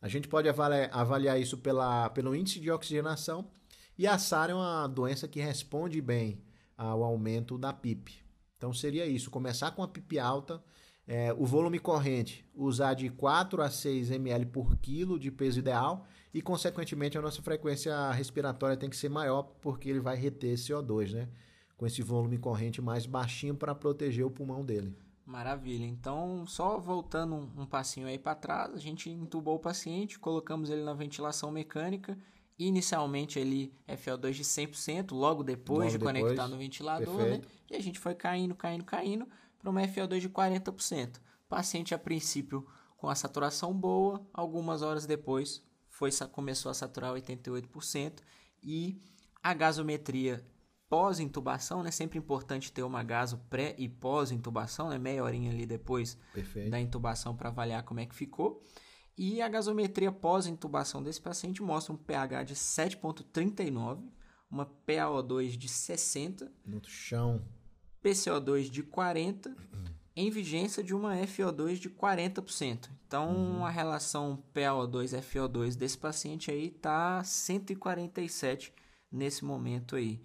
A gente pode avaliar, avaliar isso pela, pelo índice de oxigenação. E a SARA é uma doença que responde bem ao aumento da PIP. Então seria isso: começar com a PIP alta, é, o volume corrente, usar de 4 a 6 ml por quilo de peso ideal e, consequentemente, a nossa frequência respiratória tem que ser maior porque ele vai reter CO2, né? Com esse volume corrente mais baixinho para proteger o pulmão dele.
Maravilha. Então, só voltando um, um passinho aí para trás, a gente entubou o paciente, colocamos ele na ventilação mecânica. Inicialmente ele FO2 de 100%, logo depois
Logo
de
depois,
conectar no ventilador, né?
perfeito.
E a gente foi caindo, caindo, caindo para uma FO2 de 40%. Paciente a princípio com a saturação boa, algumas horas depois foi começou a saturar 88% e a gasometria pós-intubação, né? Sempre importante ter uma gaso pré e pós-intubação, né? Meia horinha ali depois
Perfeito.
da intubação para avaliar como é que ficou. E a gasometria pós-intubação desse paciente mostra um pH de 7,39, uma PaO2 de 60,
No chão.
PCO2 de 40, em vigência de uma FO2 de 40%. Então, a relação PaO2-FO2 desse paciente aí tá 147 nesse momento aí.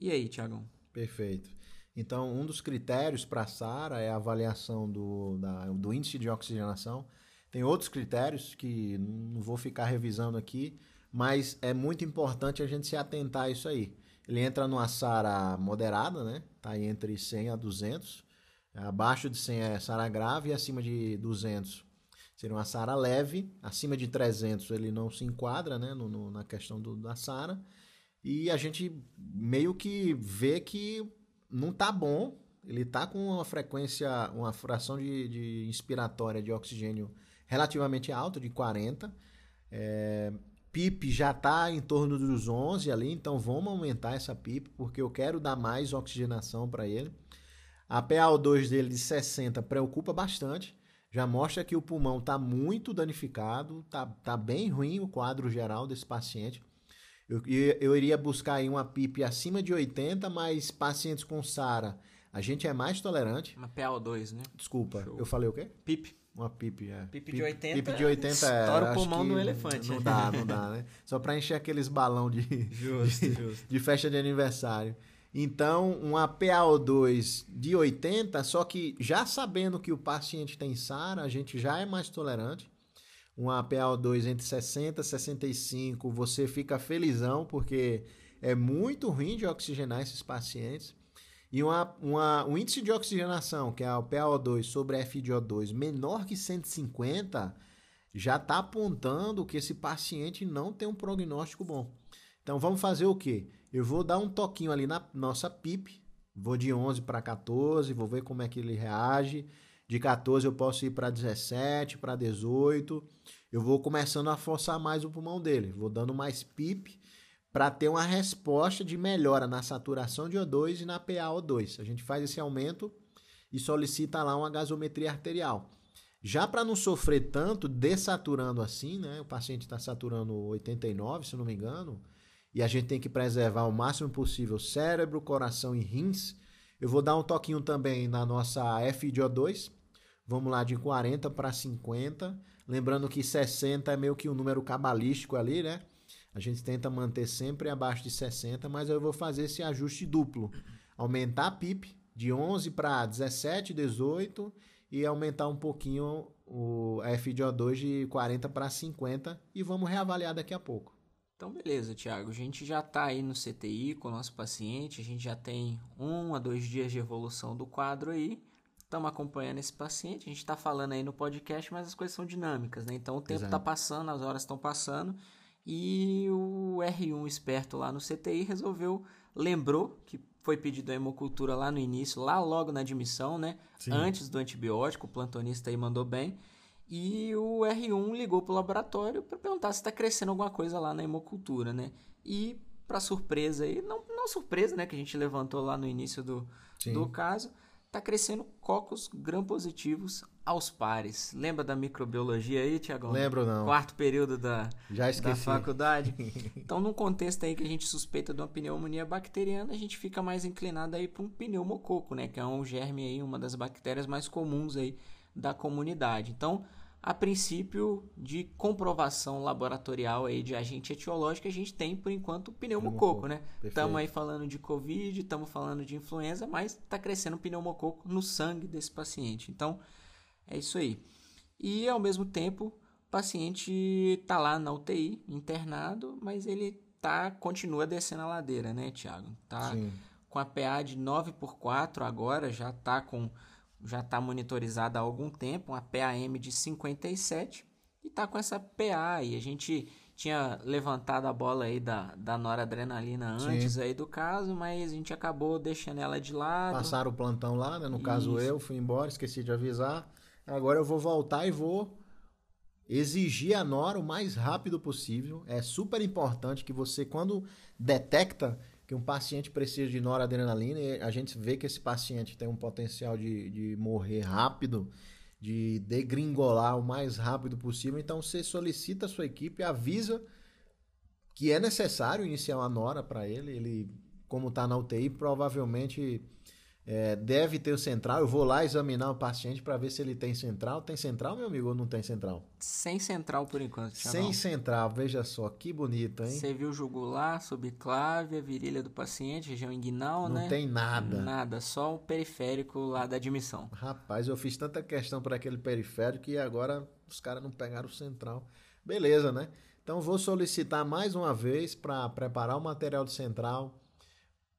E aí, Tiagão?
Perfeito. Então, um dos critérios para a SARA é a avaliação do, da- do índice de oxigenação. Tem outros critérios que não vou ficar revisando aqui, mas é muito importante a gente se atentar a isso aí. Ele entra numa SARA moderada, né? Tá entre 100 a 200. Abaixo de 100 é SARA grave e acima de 200 seria uma SARA leve. Acima de 300 ele não se enquadra, né? no- no- na questão do, da SARA. E a gente meio que vê que não tá bom. Ele tá com uma frequência, uma fração de, de inspiratória de oxigênio relativamente alta, de 40. É, PIP já tá em torno dos 11 ali, então vamos aumentar essa PIP, porque eu quero dar mais oxigenação para ele. A PaO2 dele de 60 preocupa bastante. Já mostra que o pulmão está muito danificado, tá, tá bem ruim o quadro geral desse paciente. Eu, eu, eu iria buscar aí uma PIP acima de 80, mas pacientes com SARA a gente é mais tolerante.
Uma PaO2, né?
Desculpa,
Show.
eu falei o quê?
PIP.
Uma PIP, é.
PIP de 80,
PIP de 80 é.
estoura o pulmão do elefante.
Não dá, não dá, né? Só para encher aqueles balão de,
Justo, justo.
de festa de aniversário. Então, uma PaO2 de 80, só que já sabendo que o paciente tem SARA, a gente já é mais tolerante. Uma PaO2 entre 60 e 65, você fica felizão, porque é muito ruim de oxigenar esses pacientes. E uma, uma, um índice de oxigenação, que é o PaO2 sobre FiO2, menor que 150, já está apontando que esse paciente não tem um prognóstico bom. Então vamos fazer o quê? Eu vou dar um toquinho ali na nossa PIP, vou de 11 para 14, vou ver como é que ele reage. De 14 eu posso ir para 17, para 18. Eu vou começando a forçar mais o pulmão dele, vou dando mais PIP para ter uma resposta de melhora na saturação de O2 e na PaO2. A gente faz esse aumento e solicita lá uma gasometria arterial. Já para não sofrer tanto desaturando assim, né? O paciente está saturando 89, se não me engano, e a gente tem que preservar o máximo possível cérebro, coração e rins. Eu vou dar um toquinho também na nossa FiO2. Vamos lá de 40 para 50. Lembrando que 60 é meio que um número cabalístico ali, né? A gente tenta manter sempre abaixo de 60, mas eu vou fazer esse ajuste duplo. Aumentar a PIP de 11 para 17, 18 e aumentar um pouquinho o FiO2 de 40 para 50 e vamos reavaliar daqui a pouco.
Então, beleza, Thiago. A gente já está aí no CTI com o nosso paciente, a gente já tem um a dois dias de evolução do quadro aí. Estamos acompanhando esse paciente, a gente está falando aí no podcast, mas as coisas são dinâmicas, né? Então o tempo está passando, as horas estão passando e o R1 esperto lá no CTI resolveu, lembrou que foi pedido a hemocultura lá no início, lá logo na admissão, né?
Sim.
Antes do antibiótico, o plantonista aí mandou bem. E o R1 ligou pro laboratório para perguntar se está crescendo alguma coisa lá na hemocultura, né? E para surpresa aí, não, não surpresa, né, que a gente levantou lá no início do,
Sim.
do caso, tá crescendo cocos gram-positivos aos pares. Lembra da microbiologia aí, Tiagão?
Lembro não.
Quarto período da,
Já
da faculdade. Então, num contexto aí que a gente suspeita de uma pneumonia bacteriana, a gente fica mais inclinado aí para um pneumococo, né? Que é um germe aí, uma das bactérias mais comuns aí da comunidade. Então, a princípio de comprovação laboratorial aí de agente etiológico, a gente tem, por enquanto, o pneumococo,
Pneumococo,
né? Estamos aí falando de Covid, estamos falando de influenza, mas está crescendo um pneumococo no sangue desse paciente. Então, é isso aí. E, ao mesmo tempo, o paciente está lá na UTI, internado, mas ele tá, continua descendo a ladeira, né, Tiago? Tá
Sim.
com a PA de 9 por 4 agora, já está com já tá monitorizada há algum tempo, uma PAM de 57 e tá com essa PA aí. A gente tinha levantado a bola aí da, da noradrenalina
Sim.
antes aí do caso, mas a gente acabou deixando ela de lado.
Passaram o plantão lá, né? No caso
Isso.
eu, fui embora, esqueci de avisar. Agora eu vou voltar e vou exigir a nora o mais rápido possível. É super importante que você, quando detecta, que um paciente precisa de noradrenalina e a gente vê que esse paciente tem um potencial de, de morrer rápido, de degringolar o mais rápido possível. Então você solicita a sua equipe, avisa que é necessário iniciar uma nora para ele. Ele, como está na UTI, provavelmente é, deve ter o central. Eu vou lá examinar o paciente para ver se ele tem central. Tem central, meu amigo, ou não tem central?
Sem central por enquanto.
Sem central, veja só, que bonito, hein?
Você viu jugular, subclávia, virilha do paciente, região inguinal,
não
né?
Não tem nada.
Nada, só o periférico lá da admissão.
Rapaz, eu fiz tanta questão para aquele periférico e agora os caras não pegaram o central. Beleza, né? Então vou solicitar mais uma vez para preparar o material de central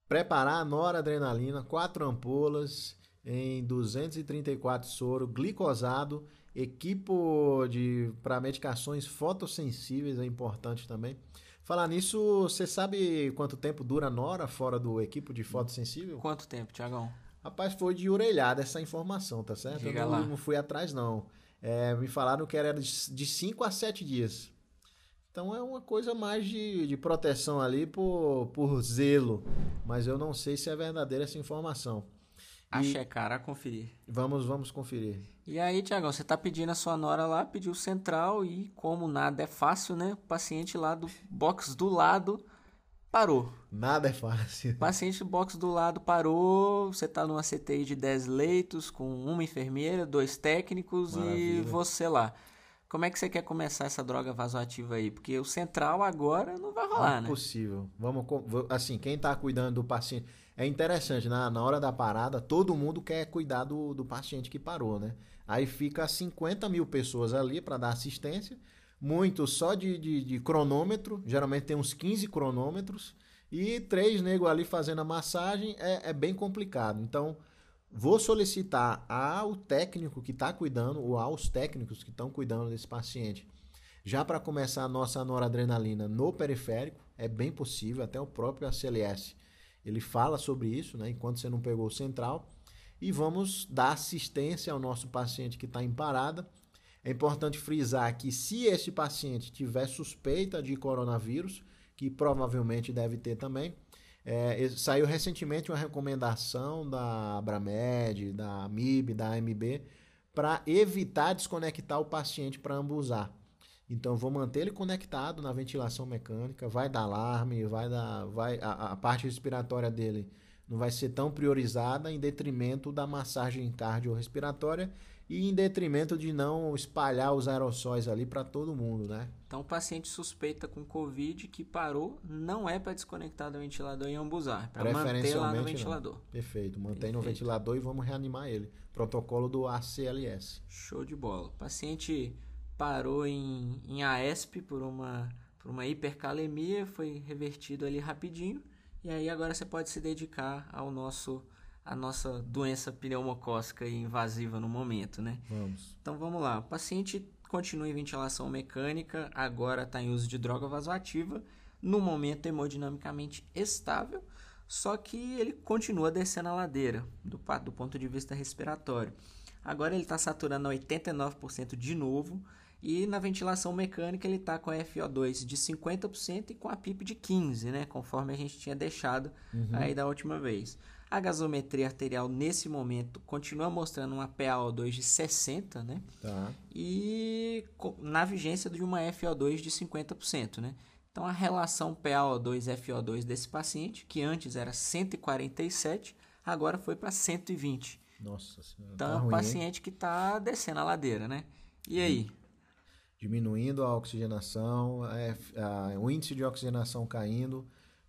Preparar a noradrenalina, 4 ampolas em 234 soro, glicosado, equipo de para medicações fotossensíveis é importante também. Falar nisso, você sabe quanto tempo dura a Nora fora do equipo de fotossensível?
Quanto tempo, Tiagão?
Rapaz, foi de orelhada essa informação, tá certo?
Diga
Eu
lá.
não, não fui atrás, não. É, me falaram que era de 5 a 7 dias. Então é uma coisa mais de, de proteção ali por, por zelo. Mas eu não sei se é verdadeira essa informação.
A e checar, a conferir.
Vamos, vamos conferir.
E aí, Tiagão, você tá pedindo a sua nora lá, pediu central e como nada é fácil, né? O paciente lá do box do lado parou.
Nada é fácil.
O paciente do box do lado parou, você tá numa CTI de 10 leitos com uma enfermeira, dois técnicos Maravilha. e você lá. Como é que você quer começar essa droga vasoativa aí? Porque o central agora não vai rolar,
não
né?
Possível. Vamos, assim, quem está cuidando do paciente. É interessante, na, na hora da parada, todo mundo quer cuidar do, do paciente que parou, né? Aí fica 50 mil pessoas ali para dar assistência, muitos só de, de, de, cronômetro, geralmente tem uns 15 cronômetros, e três negros ali fazendo a massagem é, é bem complicado. Então, Vou solicitar ao técnico que está cuidando, ou aos técnicos que estão cuidando desse paciente, já para começar a nossa noradrenalina no periférico, é bem possível, até o próprio ACLS ele fala sobre isso, né, enquanto você não pegou o central, e vamos dar assistência ao nosso paciente que está em parada. É importante frisar que se esse paciente tiver suspeita de coronavírus, que provavelmente deve ter também, é, saiu recentemente uma recomendação da Abramed, da AMIB, da AMB, para evitar desconectar o paciente para ambusar. Então, vou manter ele conectado na ventilação mecânica, vai dar alarme, vai dar, vai, a, a parte respiratória dele não vai ser tão priorizada em detrimento da massagem cardiorrespiratória e em detrimento de não espalhar os aerossóis ali para todo mundo, né?
Então, o paciente suspeita com Covid que parou, não é para desconectar do ventilador e ambusar, é para manter lá no ventilador.
Não. Perfeito, mantém Perfeito. no ventilador e vamos reanimar ele. Protocolo do ACLS.
Show de bola. O paciente parou em, em AESP por uma, por uma hipercalemia, foi revertido ali rapidinho, e aí agora você pode se dedicar ao nosso a nossa doença pneumocócica invasiva no momento, né?
Vamos.
Então vamos lá. O paciente continua em ventilação mecânica, agora está em uso de droga vasoativa, no momento hemodinamicamente estável, só que ele continua descendo a ladeira do, do ponto de vista respiratório. Agora ele está saturando a 89% de novo e na ventilação mecânica ele está com a FO2 de 50% e com a PIP de 15%, né? Conforme a gente tinha deixado uhum. aí da última vez. A gasometria arterial nesse momento continua mostrando uma PaO2 de 60, né?
Tá.
E na vigência de uma FO2 de 50%, né? Então a relação PaO2-FO2 desse paciente, que antes era 147, agora foi para 120.
Nossa senhora.
Então
tá
é um
ruim,
paciente hein? que está descendo a ladeira, né? E aí?
Diminuindo a oxigenação, o índice de oxigenação caindo.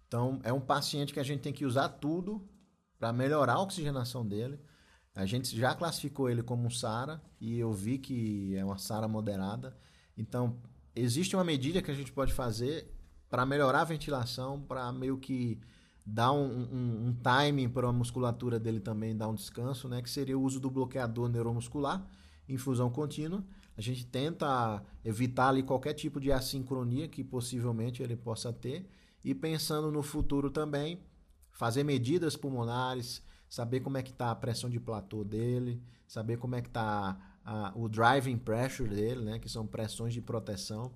Então é um paciente que a gente tem que usar tudo para melhorar a oxigenação dele. A gente já classificou ele como um SARA e eu vi que é uma SARA moderada. Então, existe uma medida que a gente pode fazer para melhorar a ventilação, para meio que dar um, um, um timing para a musculatura dele também dar um descanso, né? Que seria o uso do bloqueador neuromuscular, infusão contínua. A gente tenta evitar ali qualquer tipo de assincronia que possivelmente ele possa ter. E pensando no futuro também, fazer medidas pulmonares, saber como é que está a pressão de platô dele, saber como é que está o driving pressure dele, né, que são pressões de proteção.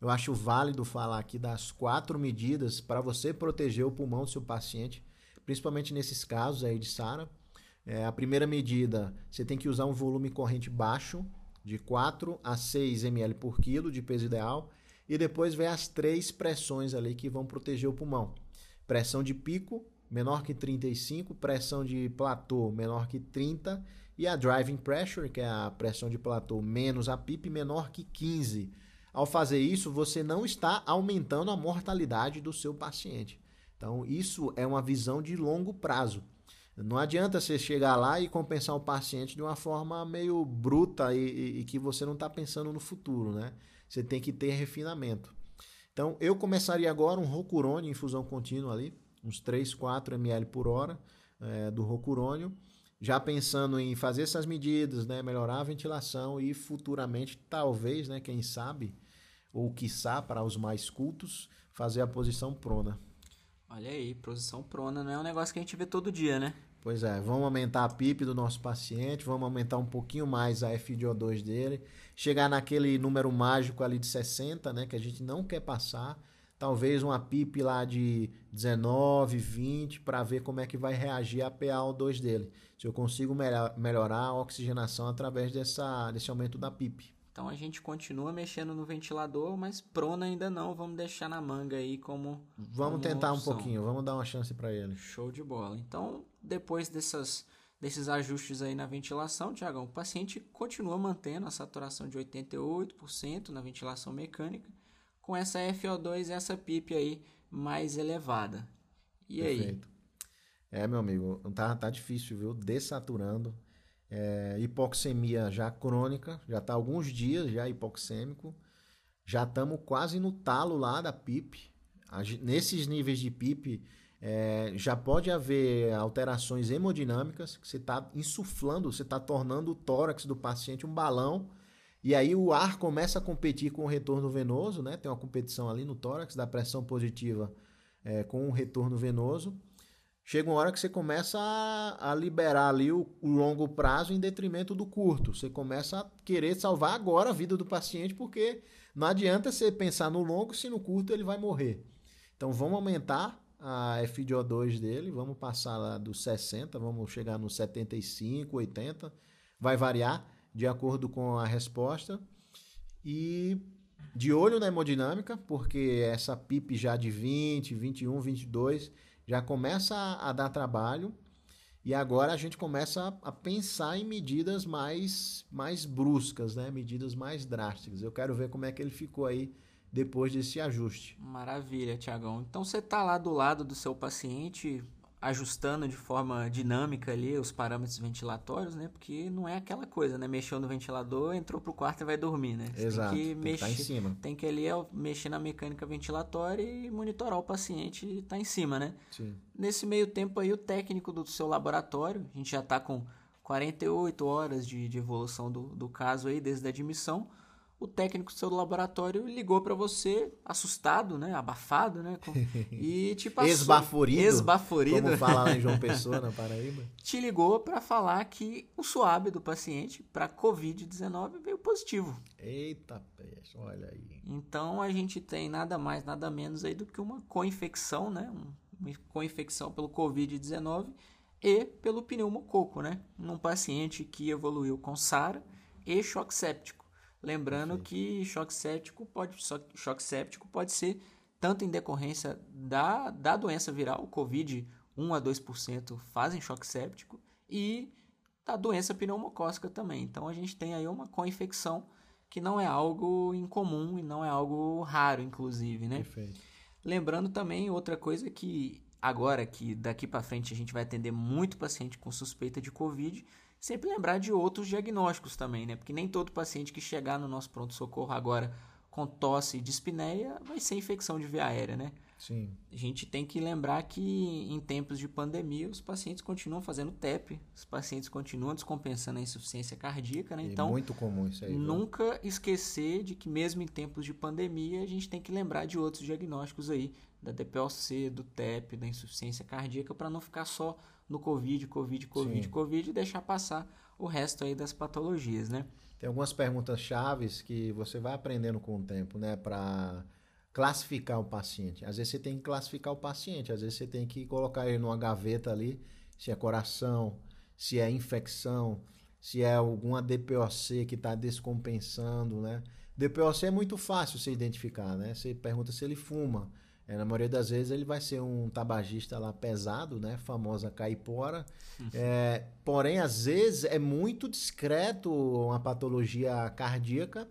Eu acho válido falar aqui das quatro medidas para você proteger o pulmão do seu paciente, principalmente nesses casos aí de SARA. É, a primeira medida, você tem que usar um volume corrente baixo, de 4 a 6 ml por quilo de peso ideal, e depois vem as três pressões ali que vão proteger o pulmão. Pressão de pico, menor que 35, pressão de platô menor que 30 e a driving pressure, que é a pressão de platô menos a PIP, menor que 15. Ao fazer isso, você não está aumentando a mortalidade do seu paciente. Então, isso é uma visão de longo prazo. Não adianta você chegar lá e compensar o paciente de uma forma meio bruta e, e, e que você não está pensando no futuro, né? Você tem que ter refinamento. Então, eu começaria agora um Rocurone, infusão contínua ali, uns 3, 4 ml por hora é, do rocurônio, já pensando em fazer essas medidas, né, melhorar a ventilação e futuramente, talvez, né, quem sabe, ou quiçá para os mais cultos, fazer a posição prona.
Olha aí, posição prona não é um negócio que a gente vê todo dia, né?
Pois é, vamos aumentar a PIP do nosso paciente, vamos aumentar um pouquinho mais a FiO2 dele, chegar naquele número mágico ali de 60, né, que a gente não quer passar, talvez uma PIP lá de 19, 20, para ver como é que vai reagir a PaO2 dele. Se eu consigo melhorar a oxigenação através dessa, desse aumento da PIP.
Então a gente continua mexendo no ventilador, mas prona ainda não. Vamos deixar na manga aí como.
Vamos tentar um pouquinho, vamos dar uma chance para ele.
Show de bola. Então, depois dessas, desses ajustes aí na ventilação, Tiagão, o paciente continua mantendo a saturação de 88% na ventilação mecânica com essa FO2 e essa PIP aí mais elevada. E Perfeito.
aí? É, meu amigo, tá, tá difícil, viu? Desaturando. É, hipoxemia já crônica, já tá alguns dias já hipoxêmico. Já estamos quase no talo lá da PIP. Nesses níveis de PIP, é, já pode haver alterações hemodinâmicas, que você está insuflando, você está tornando o tórax do paciente um balão e aí o ar começa a competir com o retorno venoso, né? Tem uma competição ali no tórax da pressão positiva é, com o retorno venoso. Chega uma hora que você começa a, a liberar ali o, o, longo prazo em detrimento do curto. Você começa a querer salvar agora a vida do paciente, porque não adianta você pensar no longo se no curto ele vai morrer. Então vamos aumentar a FiO2 dele, vamos passar lá dos 60, vamos chegar nos 75, 80, vai variar de acordo com a resposta. E de olho na hemodinâmica, porque essa PIP já de 20, 21, 22 já começa a, a dar trabalho. E agora a gente começa a, a, pensar em medidas mais, mais bruscas, né? medidas mais drásticas. Eu quero ver como é que ele ficou aí depois desse ajuste.
Maravilha, Tiagão. Então você está lá do lado do seu paciente, ajustando de forma dinâmica ali os parâmetros ventilatórios, né? Porque não é aquela coisa, né? Mexeu no ventilador, entrou pro quarto e vai dormir, né?
Você Exato. Tem que, tem mexer, que tá em cima.
Tem que ali é mexer na mecânica ventilatória e monitorar o paciente e tá em cima, né?
Sim.
Nesse meio tempo aí, o técnico do seu laboratório, a gente já tá com 48 horas de, de evolução do, do caso aí, desde a admissão, o técnico do seu laboratório ligou para você, assustado, né? Abafado, né? Com... E te passou...
Esbaforido.
Esbaforido.
Como fala lá em João Pessoa, na Paraíba.
Te ligou para falar que o suave do paciente para Covid-19 veio positivo.
Eita, peixe, olha aí.
Então, a gente tem nada mais, nada menos aí do que uma co-infecção, né? Uma co-infecção pelo Covid-19 e pelo pneumococo, né? Num paciente que evoluiu com SARA e choque séptico. Lembrando que choque séptico pode, choque séptico pode ser tanto em decorrência da, da doença viral, Covid, 1 a 2% fazem choque séptico, e da doença pneumocócica também. Então a gente tem aí uma co-infecção que não é algo incomum e não é algo raro, inclusive, né?
Perfeito.
Lembrando também outra coisa que agora que daqui para frente a gente vai atender muito paciente com suspeita de Covid, sempre lembrar de outros diagnósticos também, né? Porque nem todo paciente que chegar no nosso pronto-socorro agora com tosse e dispneia vai ser infecção de via aérea, né?
Sim.
A gente tem que lembrar que em tempos de pandemia os pacientes continuam fazendo TEP, os pacientes continuam descompensando a insuficiência cardíaca, né? Então,
é muito comum isso aí.
Nunca viu? esquecer de que mesmo em tempos de pandemia a gente tem que lembrar de outros diagnósticos aí, da DPLC, do TEP, da insuficiência cardíaca, para não ficar só no Covid, Covid, Covid, Sim. Covid e deixar passar o resto aí das patologias, né?
Tem algumas perguntas chaves que você vai aprendendo com o tempo, né? Para classificar o paciente. Às vezes você tem que classificar o paciente, às vezes você tem que colocar ele numa gaveta ali, se é coração, se é infecção, se é alguma DPOC que está descompensando, né? DPOC é muito fácil você identificar, né? Você pergunta se ele fuma. É, na maioria das vezes ele vai ser um tabagista lá pesado, né? Famosa caipora. Uhum. É, porém, às vezes é muito discreto uma patologia cardíaca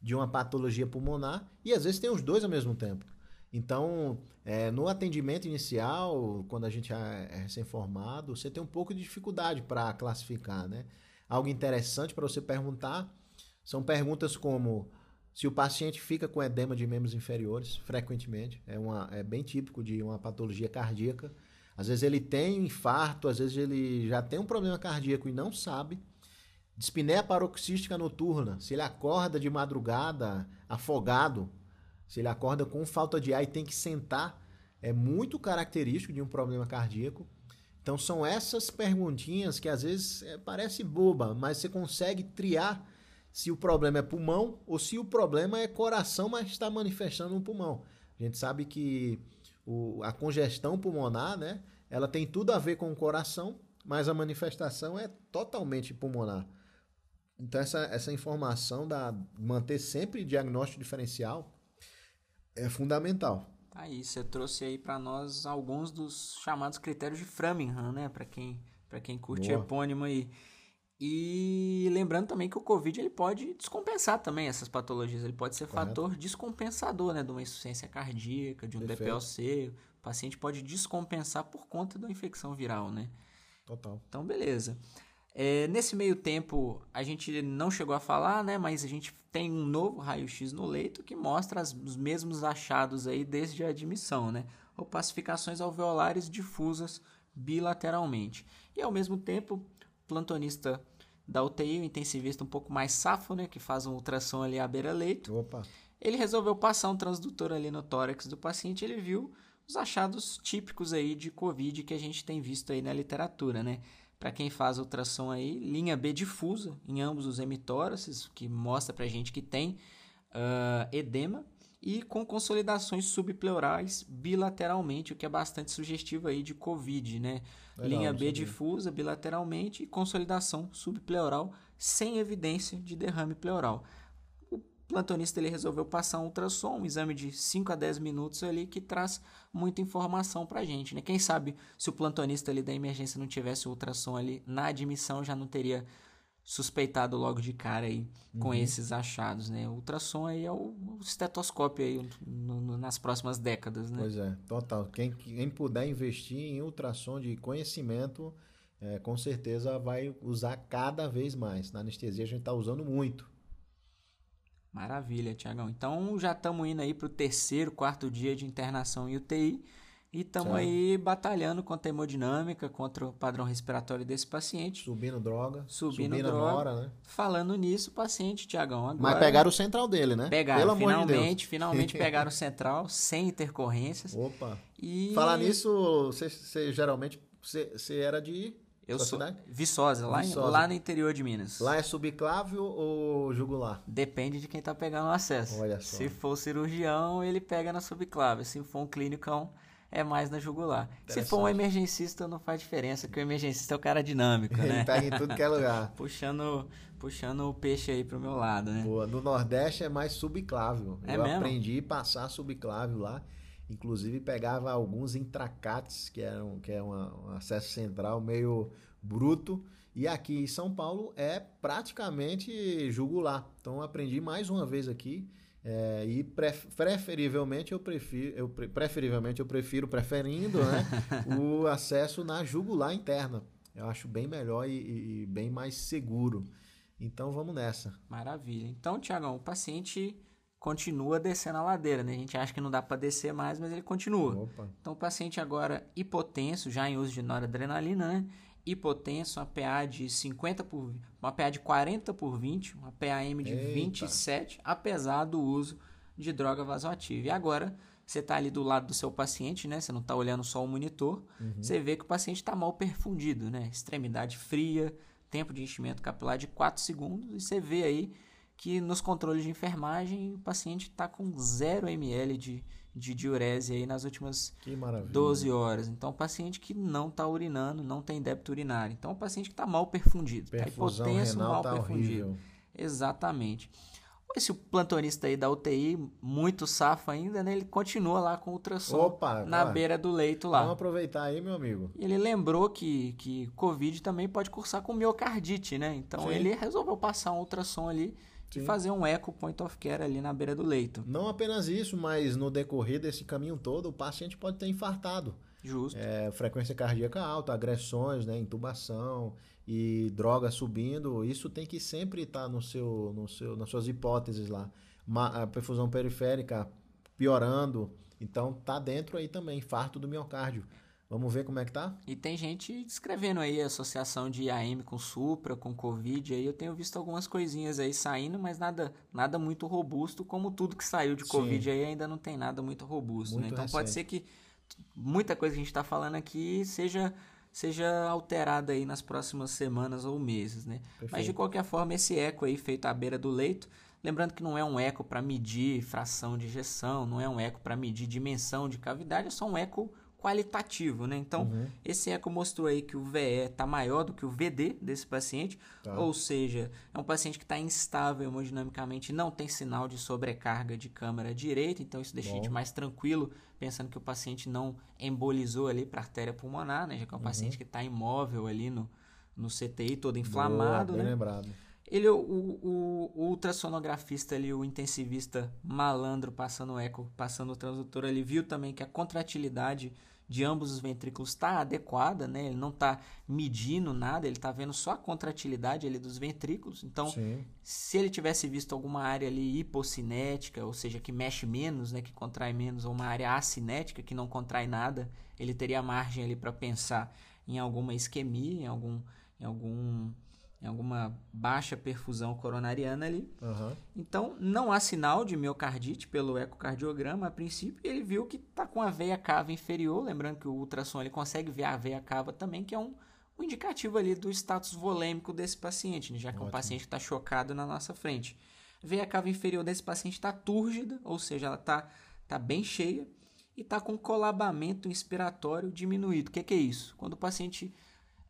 de uma patologia pulmonar e às vezes tem os dois ao mesmo tempo. Então, é, no atendimento inicial, quando a gente é, é recém-formado, você tem um pouco de dificuldade para classificar, né? Algo interessante para você perguntar são perguntas como se o paciente fica com edema de membros inferiores, frequentemente, é, uma, é bem típico de uma patologia cardíaca. Às vezes ele tem infarto, às vezes ele já tem um problema cardíaco e não sabe. Dispneia paroxística noturna, se ele acorda de madrugada afogado, se ele acorda com falta de ar e tem que sentar, é muito característico de um problema cardíaco. Então são essas perguntinhas que às vezes é, parece boba, mas você consegue triar se o problema é pulmão ou se o problema é coração, mas está manifestando no pulmão. A gente sabe que o, a congestão pulmonar, né, ela tem tudo a ver com o coração, mas a manifestação é totalmente pulmonar. Então essa, essa informação da manter sempre diagnóstico diferencial é fundamental.
Aí, você trouxe aí para nós alguns dos chamados critérios de Framingham, né, para quem quem curte Boa. epônimo aí. E lembrando também que o Covid ele pode descompensar também essas patologias. Ele pode ser Correto. fator descompensador, né? De uma insuficiência cardíaca, de um Perfeito. DPLC. O paciente pode descompensar por conta da infecção viral, né?
Total.
Então, beleza. É, nesse meio tempo, a gente não chegou a falar, né? Mas a gente tem um novo raio-x no leito que mostra as, os mesmos achados aí desde a admissão, né? Opacificações alveolares difusas bilateralmente. E ao mesmo tempo, plantonista da UTI, o intensivista um pouco mais safo, né, que faz um ultrassom ali à beira-leito.
Opa.
Ele resolveu passar um transdutor ali no tórax do paciente, ele viu os achados típicos aí de COVID que a gente tem visto aí na literatura, né? Para quem faz ultrassom aí, linha B difusa em ambos os hemitóraces, que mostra pra gente que tem uh, edema e com consolidações subpleurais bilateralmente, o que é bastante sugestivo aí de COVID, né? Legal, Linha B difusa bilateralmente e consolidação subpleural sem evidência de derrame pleural. O plantonista ele resolveu passar um ultrassom, um exame de 5 a 10 minutos ali que traz muita informação pra gente, né? Quem sabe se o plantonista ali da emergência não tivesse o ultrassom ali na admissão já não teria suspeitado logo de cara aí com uhum. esses achados, né? O ultrassom aí é o, o estetoscópio aí no, no, nas próximas décadas, né?
Pois é, total. Quem, quem puder investir em ultrassom de conhecimento, é, com certeza vai usar cada vez mais. Na anestesia a gente está usando muito.
Maravilha, Tiagão. Então já estamos indo aí para o terceiro, quarto dia de internação em UTI. E estamos aí batalhando contra a hemodinâmica, contra o padrão respiratório desse paciente.
Subindo droga.
Subindo, subindo droga. Nora, né? Falando nisso, o paciente, Tiagão, agora...
Mas pegaram o central dele, né?
Pegaram, Pelo finalmente, de finalmente pegaram o central, sem intercorrências.
Opa. E... Falar nisso, você geralmente, você era de...
Eu sou cidade? Viçosa, lá, Viçosa. Em, lá no interior de Minas.
Lá é subclávio ou jugular?
Depende de quem tá pegando o acesso.
Olha só.
Se for cirurgião, ele pega na subclávio. Se for um clínico, é mais na jugular. Se for um emergencista, não faz diferença, porque o emergencista é o cara dinâmico, né?
Ele pega em tudo que é lugar.
puxando, puxando o peixe aí pro meu lado, né?
Boa. No Nordeste é mais subclávio.
É
Eu
mesmo?
aprendi a passar subclávio lá. Inclusive pegava alguns intracates, que, eram, que é uma, um acesso central meio bruto. E aqui em São Paulo é praticamente jugular. Então aprendi mais uma vez aqui. É, e preferivelmente eu prefiro, eu preferivelmente eu prefiro preferindo né, o acesso na jugular interna. Eu acho bem melhor e, e, bem mais seguro. Então vamos nessa.
Maravilha. Então, Tiagão, o paciente continua descendo a ladeira, né? A gente acha que não dá para descer mais, mas ele continua.
Opa.
Então o paciente agora hipotenso, já em uso de noradrenalina, né? Hipotenso, uma PA de 50 por uma PA de 40 por 20, uma PAM de Eita. 27, apesar do uso de droga vasoativa. E agora você está ali do lado do seu paciente, né? Você não está olhando só o monitor. Uhum. Você vê que o paciente está mal perfundido, né? Extremidade fria, tempo de enchimento capilar de 4 segundos e você vê aí que nos controles de enfermagem o paciente está com 0 ml de, de diurese aí nas últimas 12 horas. Então, o paciente que não está urinando, não tem débito urinário. Então, o paciente que está mal perfundido. Está hipotenso, mal tá perfundido. Horrível. Exatamente. Esse plantonista aí da UTI, muito safo ainda, né? Ele continua lá com o ultrassom Opa, na beira do leito lá.
Vamos aproveitar aí, meu amigo.
E ele lembrou que, que Covid também pode cursar com miocardite, né? Então Sim. ele resolveu passar um ultrassom ali Sim. e fazer um eco point of care ali na beira do leito.
Não apenas isso, mas no decorrer desse caminho todo, o paciente pode ter infartado.
Justo.
É, frequência cardíaca alta, agressões, né, intubação e droga subindo, isso tem que sempre estar no seu, no seu, nas suas hipóteses lá. a perfusão periférica piorando, então tá dentro aí também, infarto do miocárdio. Vamos ver como é que tá?
E tem gente descrevendo aí a associação de AM com Supra, com Covid, aí eu tenho visto algumas coisinhas aí saindo, mas nada, nada muito robusto, como tudo que saiu de Covid Sim. aí ainda não tem nada muito robusto, muito né? Então recente. pode ser que muita coisa que a gente está falando aqui seja seja alterada aí nas próximas semanas ou meses, né? Perfeito. Mas de qualquer forma, esse eco aí feito à beira do leito, lembrando que não é um eco para medir fração de injeção, não é um eco para medir dimensão de cavidade, é só um eco qualitativo, né? Então, uhum. esse eco mostrou aí que o VE está maior do que o VD desse paciente, tá. ou seja, é um paciente que está instável hemodinamicamente, não tem sinal de sobrecarga de câmara direita, então isso deixa Bom. a gente mais tranquilo, pensando que o paciente não embolizou ali para a artéria pulmonar, né? Já que é um uhum. paciente que está imóvel ali no, no CTI, todo inflamado,
Boa,
né?
lembrado.
Ele, o, o, o, ultrassonografista ali, o intensivista malandro passando o eco, passando o transdutor, ele viu também que a contratilidade de ambos os ventrículos está adequada, né? Ele não está medindo nada, ele está vendo só a contratilidade ali dos ventrículos. Então, Sim. se ele tivesse visto alguma área ali hipocinética, ou seja, que mexe menos, né, que contrai menos, ou uma área acinética que não contrai nada, ele teria margem ali para pensar em alguma isquemia, em algum, em algum baixa perfusão coronariana ali.
Uhum.
Então, não há sinal de miocardite pelo ecocardiograma a princípio. Ele viu que está com a veia cava inferior, lembrando que o ultrassom ele consegue ver a veia cava também, que é um, um indicativo ali do status volêmico desse paciente, né? já que Ótimo. é um paciente que está chocado na nossa frente. A veia cava inferior desse paciente está túrgida, ou seja, ela está tá bem cheia e está com colabamento inspiratório diminuído. O que, que é isso? Quando o paciente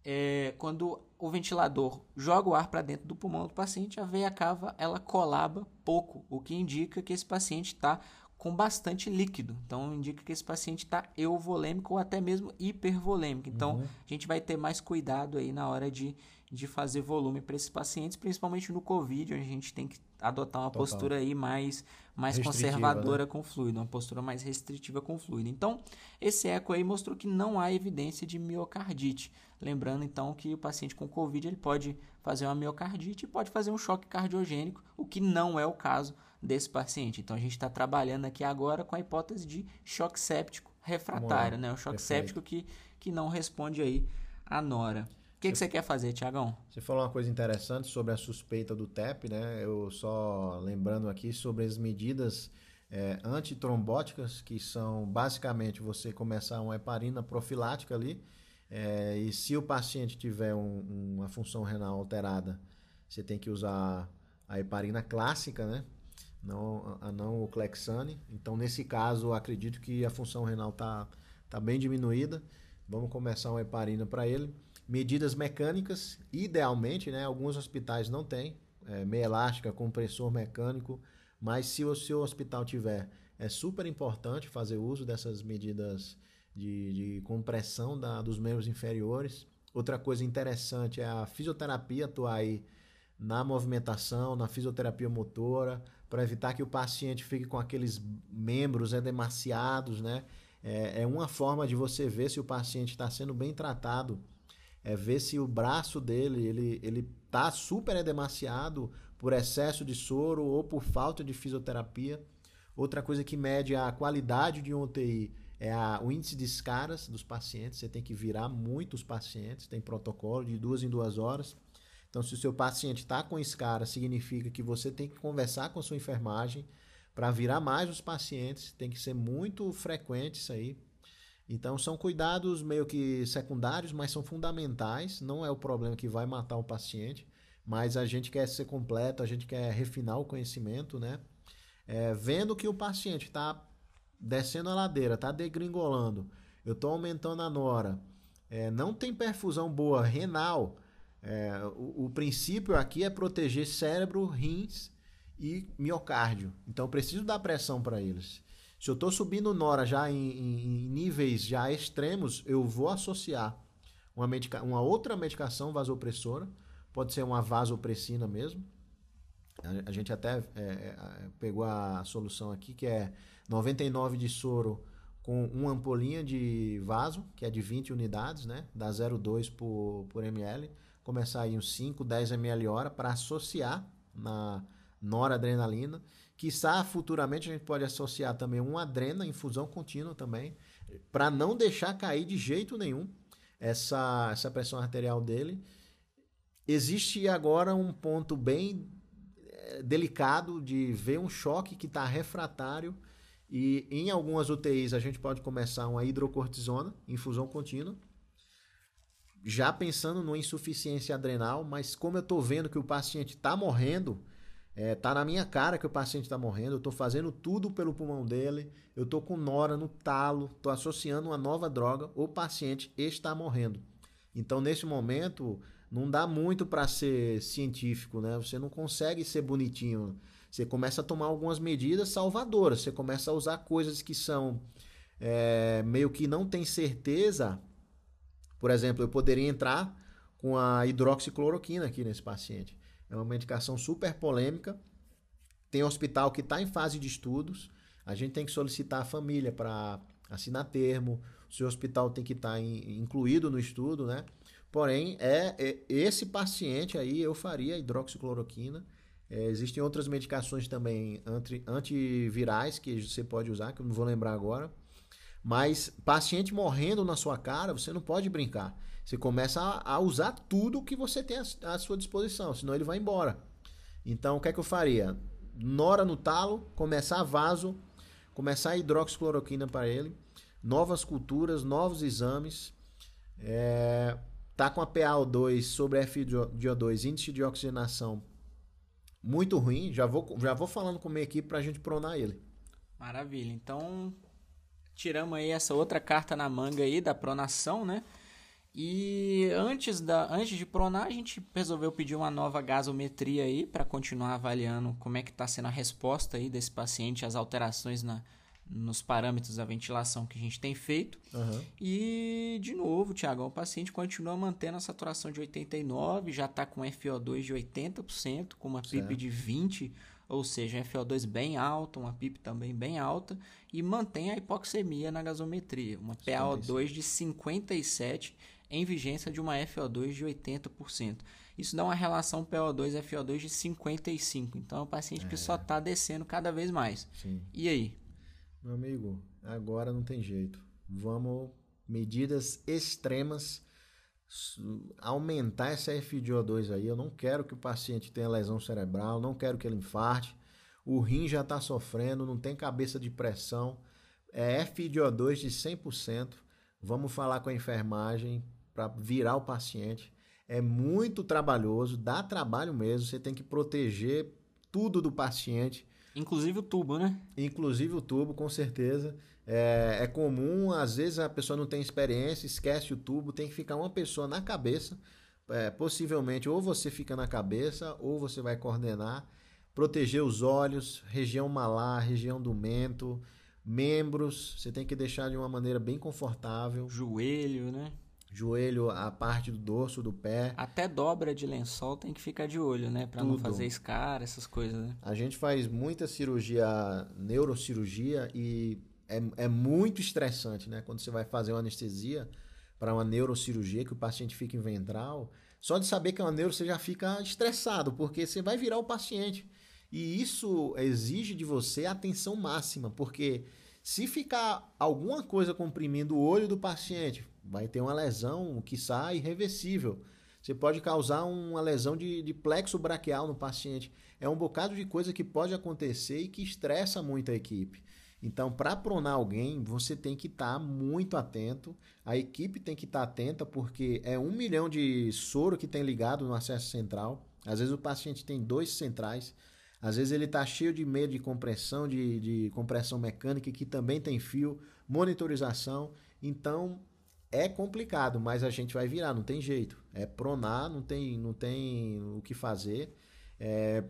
é, quando o ventilador joga o ar para dentro do pulmão do paciente, a veia cava ela colaba pouco, o que indica que esse paciente está com bastante líquido. Então indica que esse paciente está euvolêmico ou até mesmo hipervolêmico. Então uhum. a gente vai ter mais cuidado aí na hora de, de fazer volume para esses pacientes, principalmente no COVID, onde a gente tem que adotar uma Total. postura aí mais, mais conservadora né? com fluido, uma postura mais restritiva com fluido. Então, esse eco aí mostrou que não há evidência de miocardite. Lembrando então que o paciente com COVID ele pode fazer uma miocardite e pode fazer um choque cardiogênico, o que não é o caso desse paciente. Então a gente está trabalhando aqui agora com a hipótese de choque séptico refratário, né? O choque Perfeito. séptico que, que não responde aí à nora. Que, que você quer fazer, Tiagão?
Você falou uma coisa interessante sobre a suspeita do TEP, né? Eu só lembrando aqui sobre as medidas é, antitrombóticas, que são basicamente você começar uma heparina profilática ali, é, e se o paciente tiver um, uma função renal alterada, você tem que usar a heparina clássica, né? Não, a não o Clexane. Então, nesse caso, acredito que a função renal está tá bem diminuída. Vamos começar uma heparina para ele. Medidas mecânicas, idealmente, né? Alguns hospitais não têm. É, meia elástica, compressor mecânico. Mas se o seu hospital tiver, é super importante fazer uso dessas medidas de, de compressão da, dos membros inferiores. Outra coisa interessante é a fisioterapia atuar aí na movimentação, na fisioterapia motora, para evitar que o paciente fique com aqueles membros edemaciados, né? É, é uma forma de você ver se o paciente está sendo bem tratado, é ver se o braço dele ele ele está super edemaciado por excesso de soro ou por falta de fisioterapia. Outra coisa que mede a qualidade de um UTI é a, o índice de escaras dos pacientes. Você tem que virar muitos pacientes, tem protocolo de duas em duas horas. Então, se o seu paciente está com escara, significa que você tem que conversar com a sua enfermagem para virar mais os pacientes. Tem que ser muito frequente isso aí. Então são cuidados meio que secundários, mas são fundamentais. Não é o problema que vai matar o paciente, mas a gente quer ser completo, a gente quer refinar o conhecimento, né? É, vendo que o paciente está descendo a ladeira, está degringolando, eu estou aumentando a nora, é, não tem perfusão boa renal. É, o, o princípio aqui é proteger cérebro, rins e miocárdio. Então preciso dar pressão para eles. Se eu estou subindo Nora já em, em, em, níveis já extremos, eu vou associar uma, medica uma outra medicação vasopressora, pode ser uma vasopressina mesmo. A, a gente até é, é, pegou a solução aqui, que é 99 de soro com uma ampolinha de vaso, que é de 20 unidades, né? Dá 0,2 por, por ml. Começar aí uns 5, 10 ml hora para associar na noradrenalina. Quiçá futuramente a gente pode associar também uma adrena, infusão contínua também, para não deixar cair de jeito nenhum essa, essa pressão arterial dele. Existe agora um ponto bem eh, delicado de ver um choque que está refratário e em algumas UTIs a gente pode começar uma hidrocortisona, infusão contínua, já pensando numa insuficiência adrenal, mas como eu estou vendo que o paciente está morrendo, é, tá na minha cara que o paciente está morrendo, eu estou fazendo tudo pelo pulmão dele, eu estou com nora no talo, estou associando uma nova droga, o paciente está morrendo. Então, nesse momento, não dá muito para ser científico, né? Você não consegue ser bonitinho. Você começa a tomar algumas medidas salvadoras, você começa a usar coisas que são é, meio que não tem certeza. Por exemplo, eu poderia entrar com a hidroxicloroquina aqui nesse paciente. É uma medicação super polêmica. Tem hospital que está em fase de estudos. A gente tem que solicitar a família para assinar termo. O seu hospital tem que estar tá incluído no estudo, né? Porém, é, é, esse paciente aí eu faria hidroxicloroquina. É, existem outras medicações também anti, antivirais que você pode usar, que eu não vou lembrar agora. Mas paciente morrendo na sua cara, você não pode brincar. Você começa a, a usar tudo que você tem à, sua disposição, senão ele vai embora. Então, o que é que eu faria? Nora no talo, começar vaso, começar hidroxicloroquina para ele, novas culturas, novos exames. É, tá com a PaO2 sobre FiO2, índice de oxigenação muito ruim. Já vou, já vou falando com a minha equipe para a gente pronar ele.
Maravilha. Então, tiramos aí essa outra carta na manga aí da pronação, né? E antes, da, antes de pronar, a gente resolveu pedir uma nova gasometria aí para continuar avaliando como é que está sendo a resposta aí desse paciente às alterações na, nos parâmetros da ventilação que a gente tem feito. Uhum. E, de novo, Tiago, o paciente continua mantendo a saturação de 89, já está com FO2 de 80%, com uma PIP de 20%, ou seja, FO2 bem alta, uma PIP também bem alta, e mantém a hipoxemia na gasometria, uma PaO2 de 57% em vigência de uma FO2 de 80%. Isso dá uma relação PO2-FO2 de 55%. Então é um paciente é. que só está descendo cada vez mais. Sim. E aí?
Meu amigo, agora não tem jeito. Vamos, medidas extremas, aumentar essa FiO2 aí. Eu não quero que o paciente tenha lesão cerebral, não quero que ele infarte. O rim já está sofrendo, não tem cabeça de pressão. É FiO2 de 100%. Vamos falar com a enfermagem, para virar o paciente. É muito trabalhoso, dá trabalho mesmo. Você tem que proteger tudo do paciente.
Inclusive o tubo, né?
Inclusive o tubo, com certeza. É, é, comum, às vezes a pessoa não tem experiência, esquece o tubo, tem que ficar uma pessoa na cabeça. É, possivelmente, ou você fica na cabeça, ou você vai coordenar. Proteger os olhos, região malar, região do mento, membros, você tem que deixar de uma maneira bem confortável.
Joelho, né?
Joelho, a parte do dorso do pé.
Até dobra de lençol tem que ficar de olho, né? Para não fazer escara, essas coisas, né?
A gente faz muita cirurgia, neurocirurgia, e é, é muito estressante, né? Quando você vai fazer uma anestesia para uma neurocirurgia, que o paciente fica em ventral, só de saber que é uma neuro você já fica estressado, porque você vai virar o paciente. E isso exige de você atenção máxima, porque se ficar alguma coisa comprimindo o olho do paciente, vai ter uma lesão que sai irreversível. Você pode causar uma lesão de, de, plexo braquial no paciente. É um bocado de coisa que pode acontecer e que estressa muito a equipe. Então, para pronar alguém, você tem que estar tá muito atento, a equipe tem que estar tá atenta, porque é um milhão de soro que tem ligado no acesso central. Às vezes o paciente tem dois centrais, às vezes ele está cheio de medo de compressão, de, de compressão mecânica, que também tem fio, monitorização. Então, é complicado, mas a gente vai virar, não tem jeito. É pronar, não tem, não tem o que fazer. É,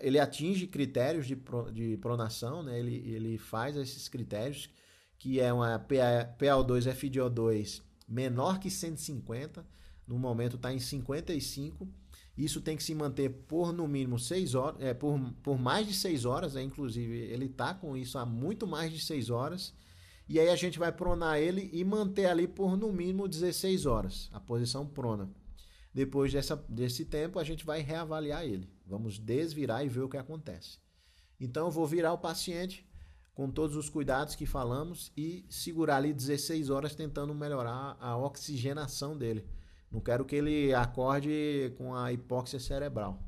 ele atinge critérios de, de pronação, né? ele, ele faz esses critérios, que é uma PaO2 FiDO2 menor que 150, no momento está em 55. Isso tem que se manter por no mínimo 6 horas, é, por, por mais de 6 horas, né? inclusive ele está com isso há muito mais de 6 horas. E aí a gente vai pronar ele e manter ali por no mínimo 16 horas, a posição prona. Depois dessa, desse tempo, a gente vai reavaliar ele. Vamos desvirar e ver o que acontece. Então, eu vou virar o paciente com todos os cuidados que falamos e segurar ali 16 horas tentando melhorar a oxigenação dele. Não quero que ele acorde com a hipóxia cerebral.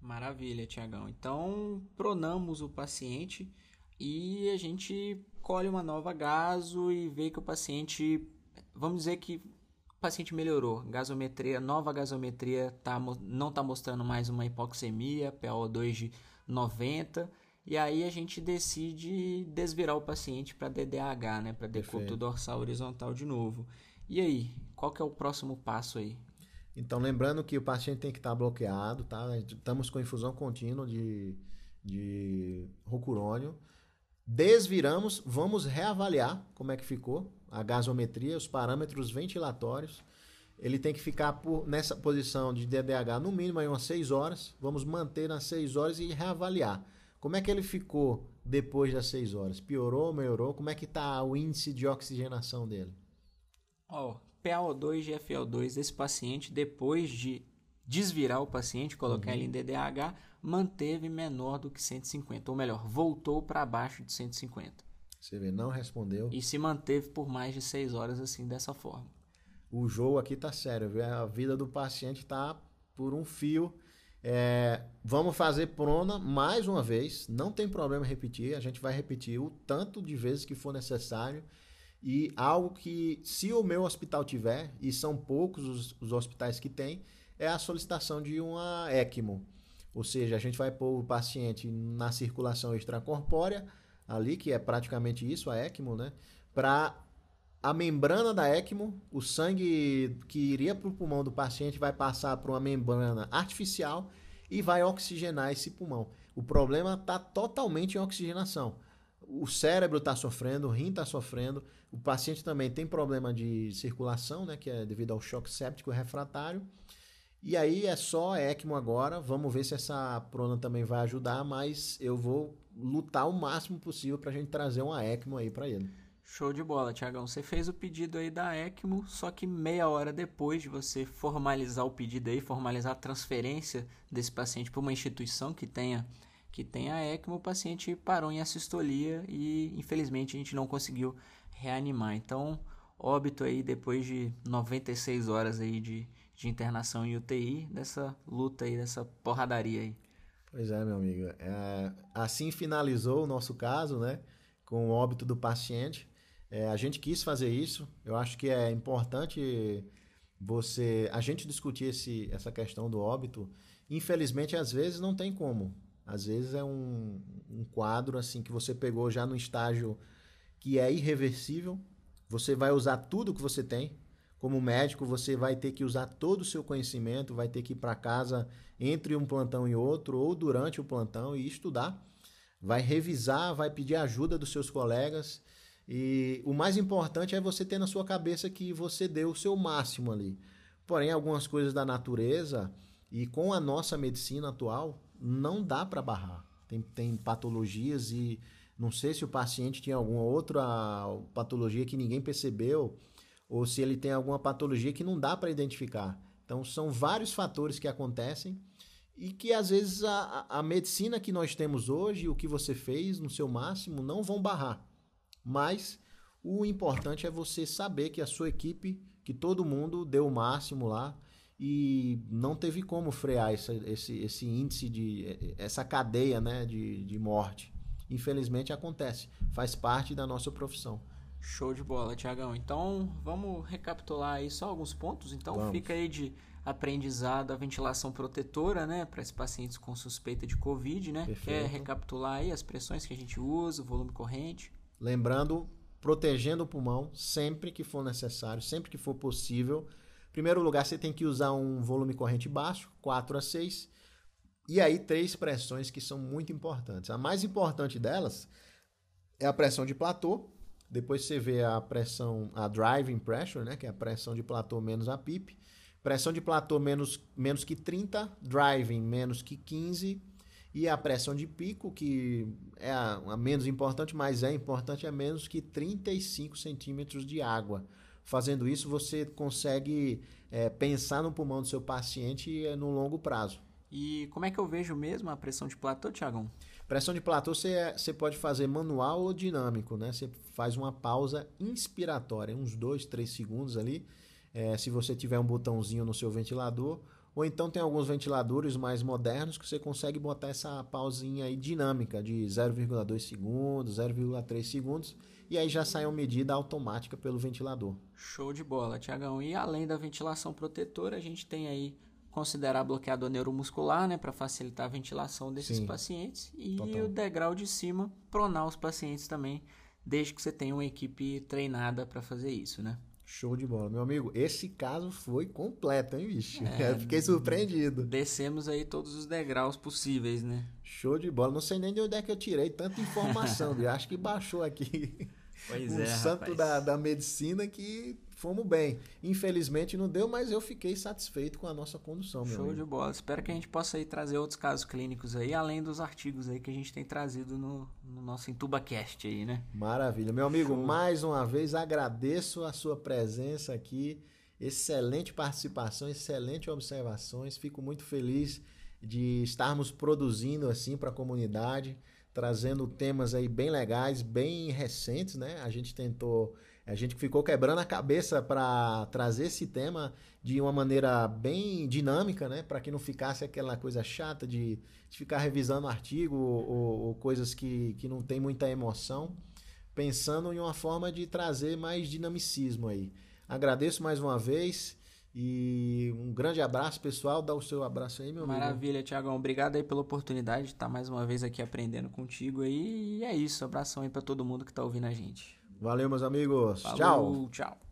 Maravilha, Tiagão. Então, pronamos o paciente e a gente colhe uma nova gaso e vê que o paciente, vamos dizer que o paciente melhorou. Gasometria, nova gasometria tá, não está mostrando mais uma hipoxemia, PaO2 de 90. E aí a gente decide desvirar o paciente para DDAH, né, para decúbito dorsal horizontal de novo. E aí, qual que é o próximo passo aí?
Então, lembrando que o paciente tem que estar tá bloqueado, tá? Estamos com infusão contínua de, de rocurônio. Desviramos, vamos reavaliar como é que ficou a gasometria, os parâmetros ventilatórios. Ele tem que ficar por, nessa posição de DDH no mínimo aí umas 6 horas. Vamos manter nas 6 horas e reavaliar. Como é que ele ficou depois das 6 horas? Piorou, melhorou? Como é que está o índice de oxigenação dele?
Ó, oh, PaO2 e FiO2 desse paciente, depois de desvirar o paciente, colocar uhum. ele em DDH, manteve menor do que 150, ou melhor, voltou para abaixo de 150.
Você vê, não respondeu.
E se manteve por mais de 6 horas assim, dessa forma.
O jogo aqui tá sério, viu? A vida do paciente tá por um fio. É, vamos fazer prona mais uma vez, não tem problema repetir, a gente vai repetir o tanto de vezes que for necessário. E algo que, se o meu hospital tiver, e são poucos os, os hospitais que tem, é a solicitação de uma ECMO. Ou seja, a gente vai pôr o paciente na circulação extracorpórea, ali, que é praticamente isso, a ECMO, né? Para a membrana da ECMO, o sangue que iria para o pulmão do paciente vai passar para uma membrana artificial e vai oxigenar esse pulmão. O problema está totalmente em oxigenação. O cérebro está sofrendo, o rim está sofrendo, o paciente também tem problema de circulação, né, que é devido ao choque séptico refratário. E aí é só ECMO agora. Vamos ver se essa prona também vai ajudar, mas eu vou lutar o máximo possível para a gente trazer uma ECMO aí para ele.
Show de bola, Tiagão. Você fez o pedido aí da ECMO, só que meia hora depois de você formalizar o pedido aí, formalizar a transferência desse paciente para uma instituição que tenha que tenha a ECMO, o paciente parou em assistolia e infelizmente a gente não conseguiu reanimar. Então, óbito aí depois de 96 horas aí de, de internação em UTI, dessa luta aí, dessa porradaria aí.
Pois é, meu amigo. É, assim finalizou o nosso caso, né? Com o óbito do paciente. É, a gente quis fazer isso. Eu acho que é importante você, a gente discutir esse, essa questão do óbito. Infelizmente, às vezes não tem como. Às vezes é um, um quadro assim que você pegou já no estágio que é irreversível. Você vai usar tudo que você tem, como médico, você vai ter que usar todo o seu conhecimento, vai ter que ir para casa entre um plantão e outro, ou durante o plantão e estudar. Vai revisar, vai pedir ajuda dos seus colegas. E o mais importante é você ter na sua cabeça que você deu o seu máximo ali. Porém, algumas coisas da natureza e com a nossa medicina atual, não dá para barrar. Tem, tem patologias e não sei se o paciente tinha alguma outra patologia que ninguém percebeu ou se ele tem alguma patologia que não dá para identificar. Então, são vários fatores que acontecem e que às vezes a, a medicina que nós temos hoje, o que você fez no seu máximo, não vão barrar. Mas o importante é você saber que a sua equipe, que todo mundo deu o máximo lá e não teve como frear esse, esse, esse índice de essa cadeia né, de, de morte. infelizmente acontece, faz parte da nossa profissão.
Show de bola, Tiagão. Então, vamos recapitular aí só alguns pontos. Então, vamos. fica aí de aprendizado a ventilação protetora, né, para esses pacientes com suspeita de Covid, né? Perfeito. Quer recapitular aí as pressões que a gente usa, o volume corrente?
Lembrando, protegendo o pulmão sempre que for necessário, sempre que for possível. Em primeiro lugar, você tem que usar um volume corrente baixo, 4 a 6. E aí, três pressões que são muito importantes. A mais importante delas é a pressão de platô. Depois você vê a pressão, a driving pressure, né, que é a pressão de platô menos a PIP. Pressão de platô menos, menos que 30, driving menos que 15 e a pressão de pico, que é a, a, menos importante, mas é importante, é menos que 35 centímetros de água. Fazendo isso, você consegue é, pensar no pulmão do seu paciente é, no longo prazo.
E como é que eu vejo mesmo a pressão de platô, Tiagão?
Pressão de platô você, você pode fazer manual ou dinâmico, né? Você faz uma pausa inspiratória, uns 2, 3 segundos ali. É, se você tiver um botãozinho no seu ventilador, ou então tem alguns ventiladores mais modernos que você consegue botar essa pausinha aí dinâmica de 0,2 segundos, 0,3 segundos e aí já sai uma medida automática pelo ventilador.
Show de bola, Tiagão. E além da ventilação protetora, a gente tem aí considerar bloqueador neuromuscular, né, para facilitar a ventilação desses Sim, pacientes e total. o degrau de cima pronar os pacientes também, desde que você tenha uma equipe treinada para fazer isso, né?
Show de bola. Meu amigo, esse caso foi completo, hein, bicho? É, fiquei surpreendido.
Descemos aí todos os degraus possíveis, né?
Show de bola. Não sei nem de onde é que eu tirei tanta informação, viu? Acho que baixou aqui.
Pois
um
é,
santo da, da medicina que fomos bem. Infelizmente não deu, mas eu fiquei satisfeito com a nossa condução,
Show
amigo.
de bola. Espero que a gente possa aí trazer outros casos clínicos aí, além dos artigos aí que a gente tem trazido no, no nosso IntubaCast aí, né?
Maravilha. Meu amigo, Show. mais uma vez agradeço a sua presença aqui. Excelente participação, excelente observações. Fico muito feliz de estarmos produzindo assim para a comunidade, trazendo temas aí bem legais, bem recentes, né? A gente tentou a gente ficou quebrando a cabeça para trazer esse tema de uma maneira bem dinâmica, né? Para que não ficasse aquela coisa chata de, de ficar revisando artigo ou, ou, coisas que, que não tem muita emoção. Pensando em uma forma de trazer mais dinamicismo aí. Agradeço mais uma vez. E um grande abraço, pessoal. Dá o seu abraço aí, meu
Maravilha, amigo. Maravilha, Tiagão. Obrigado aí pela oportunidade de estar mais uma vez aqui aprendendo contigo aí. E é isso. Abração aí para todo mundo que está ouvindo a gente.
Valeu, meus amigos.
Falou,
tchau.
Tchau.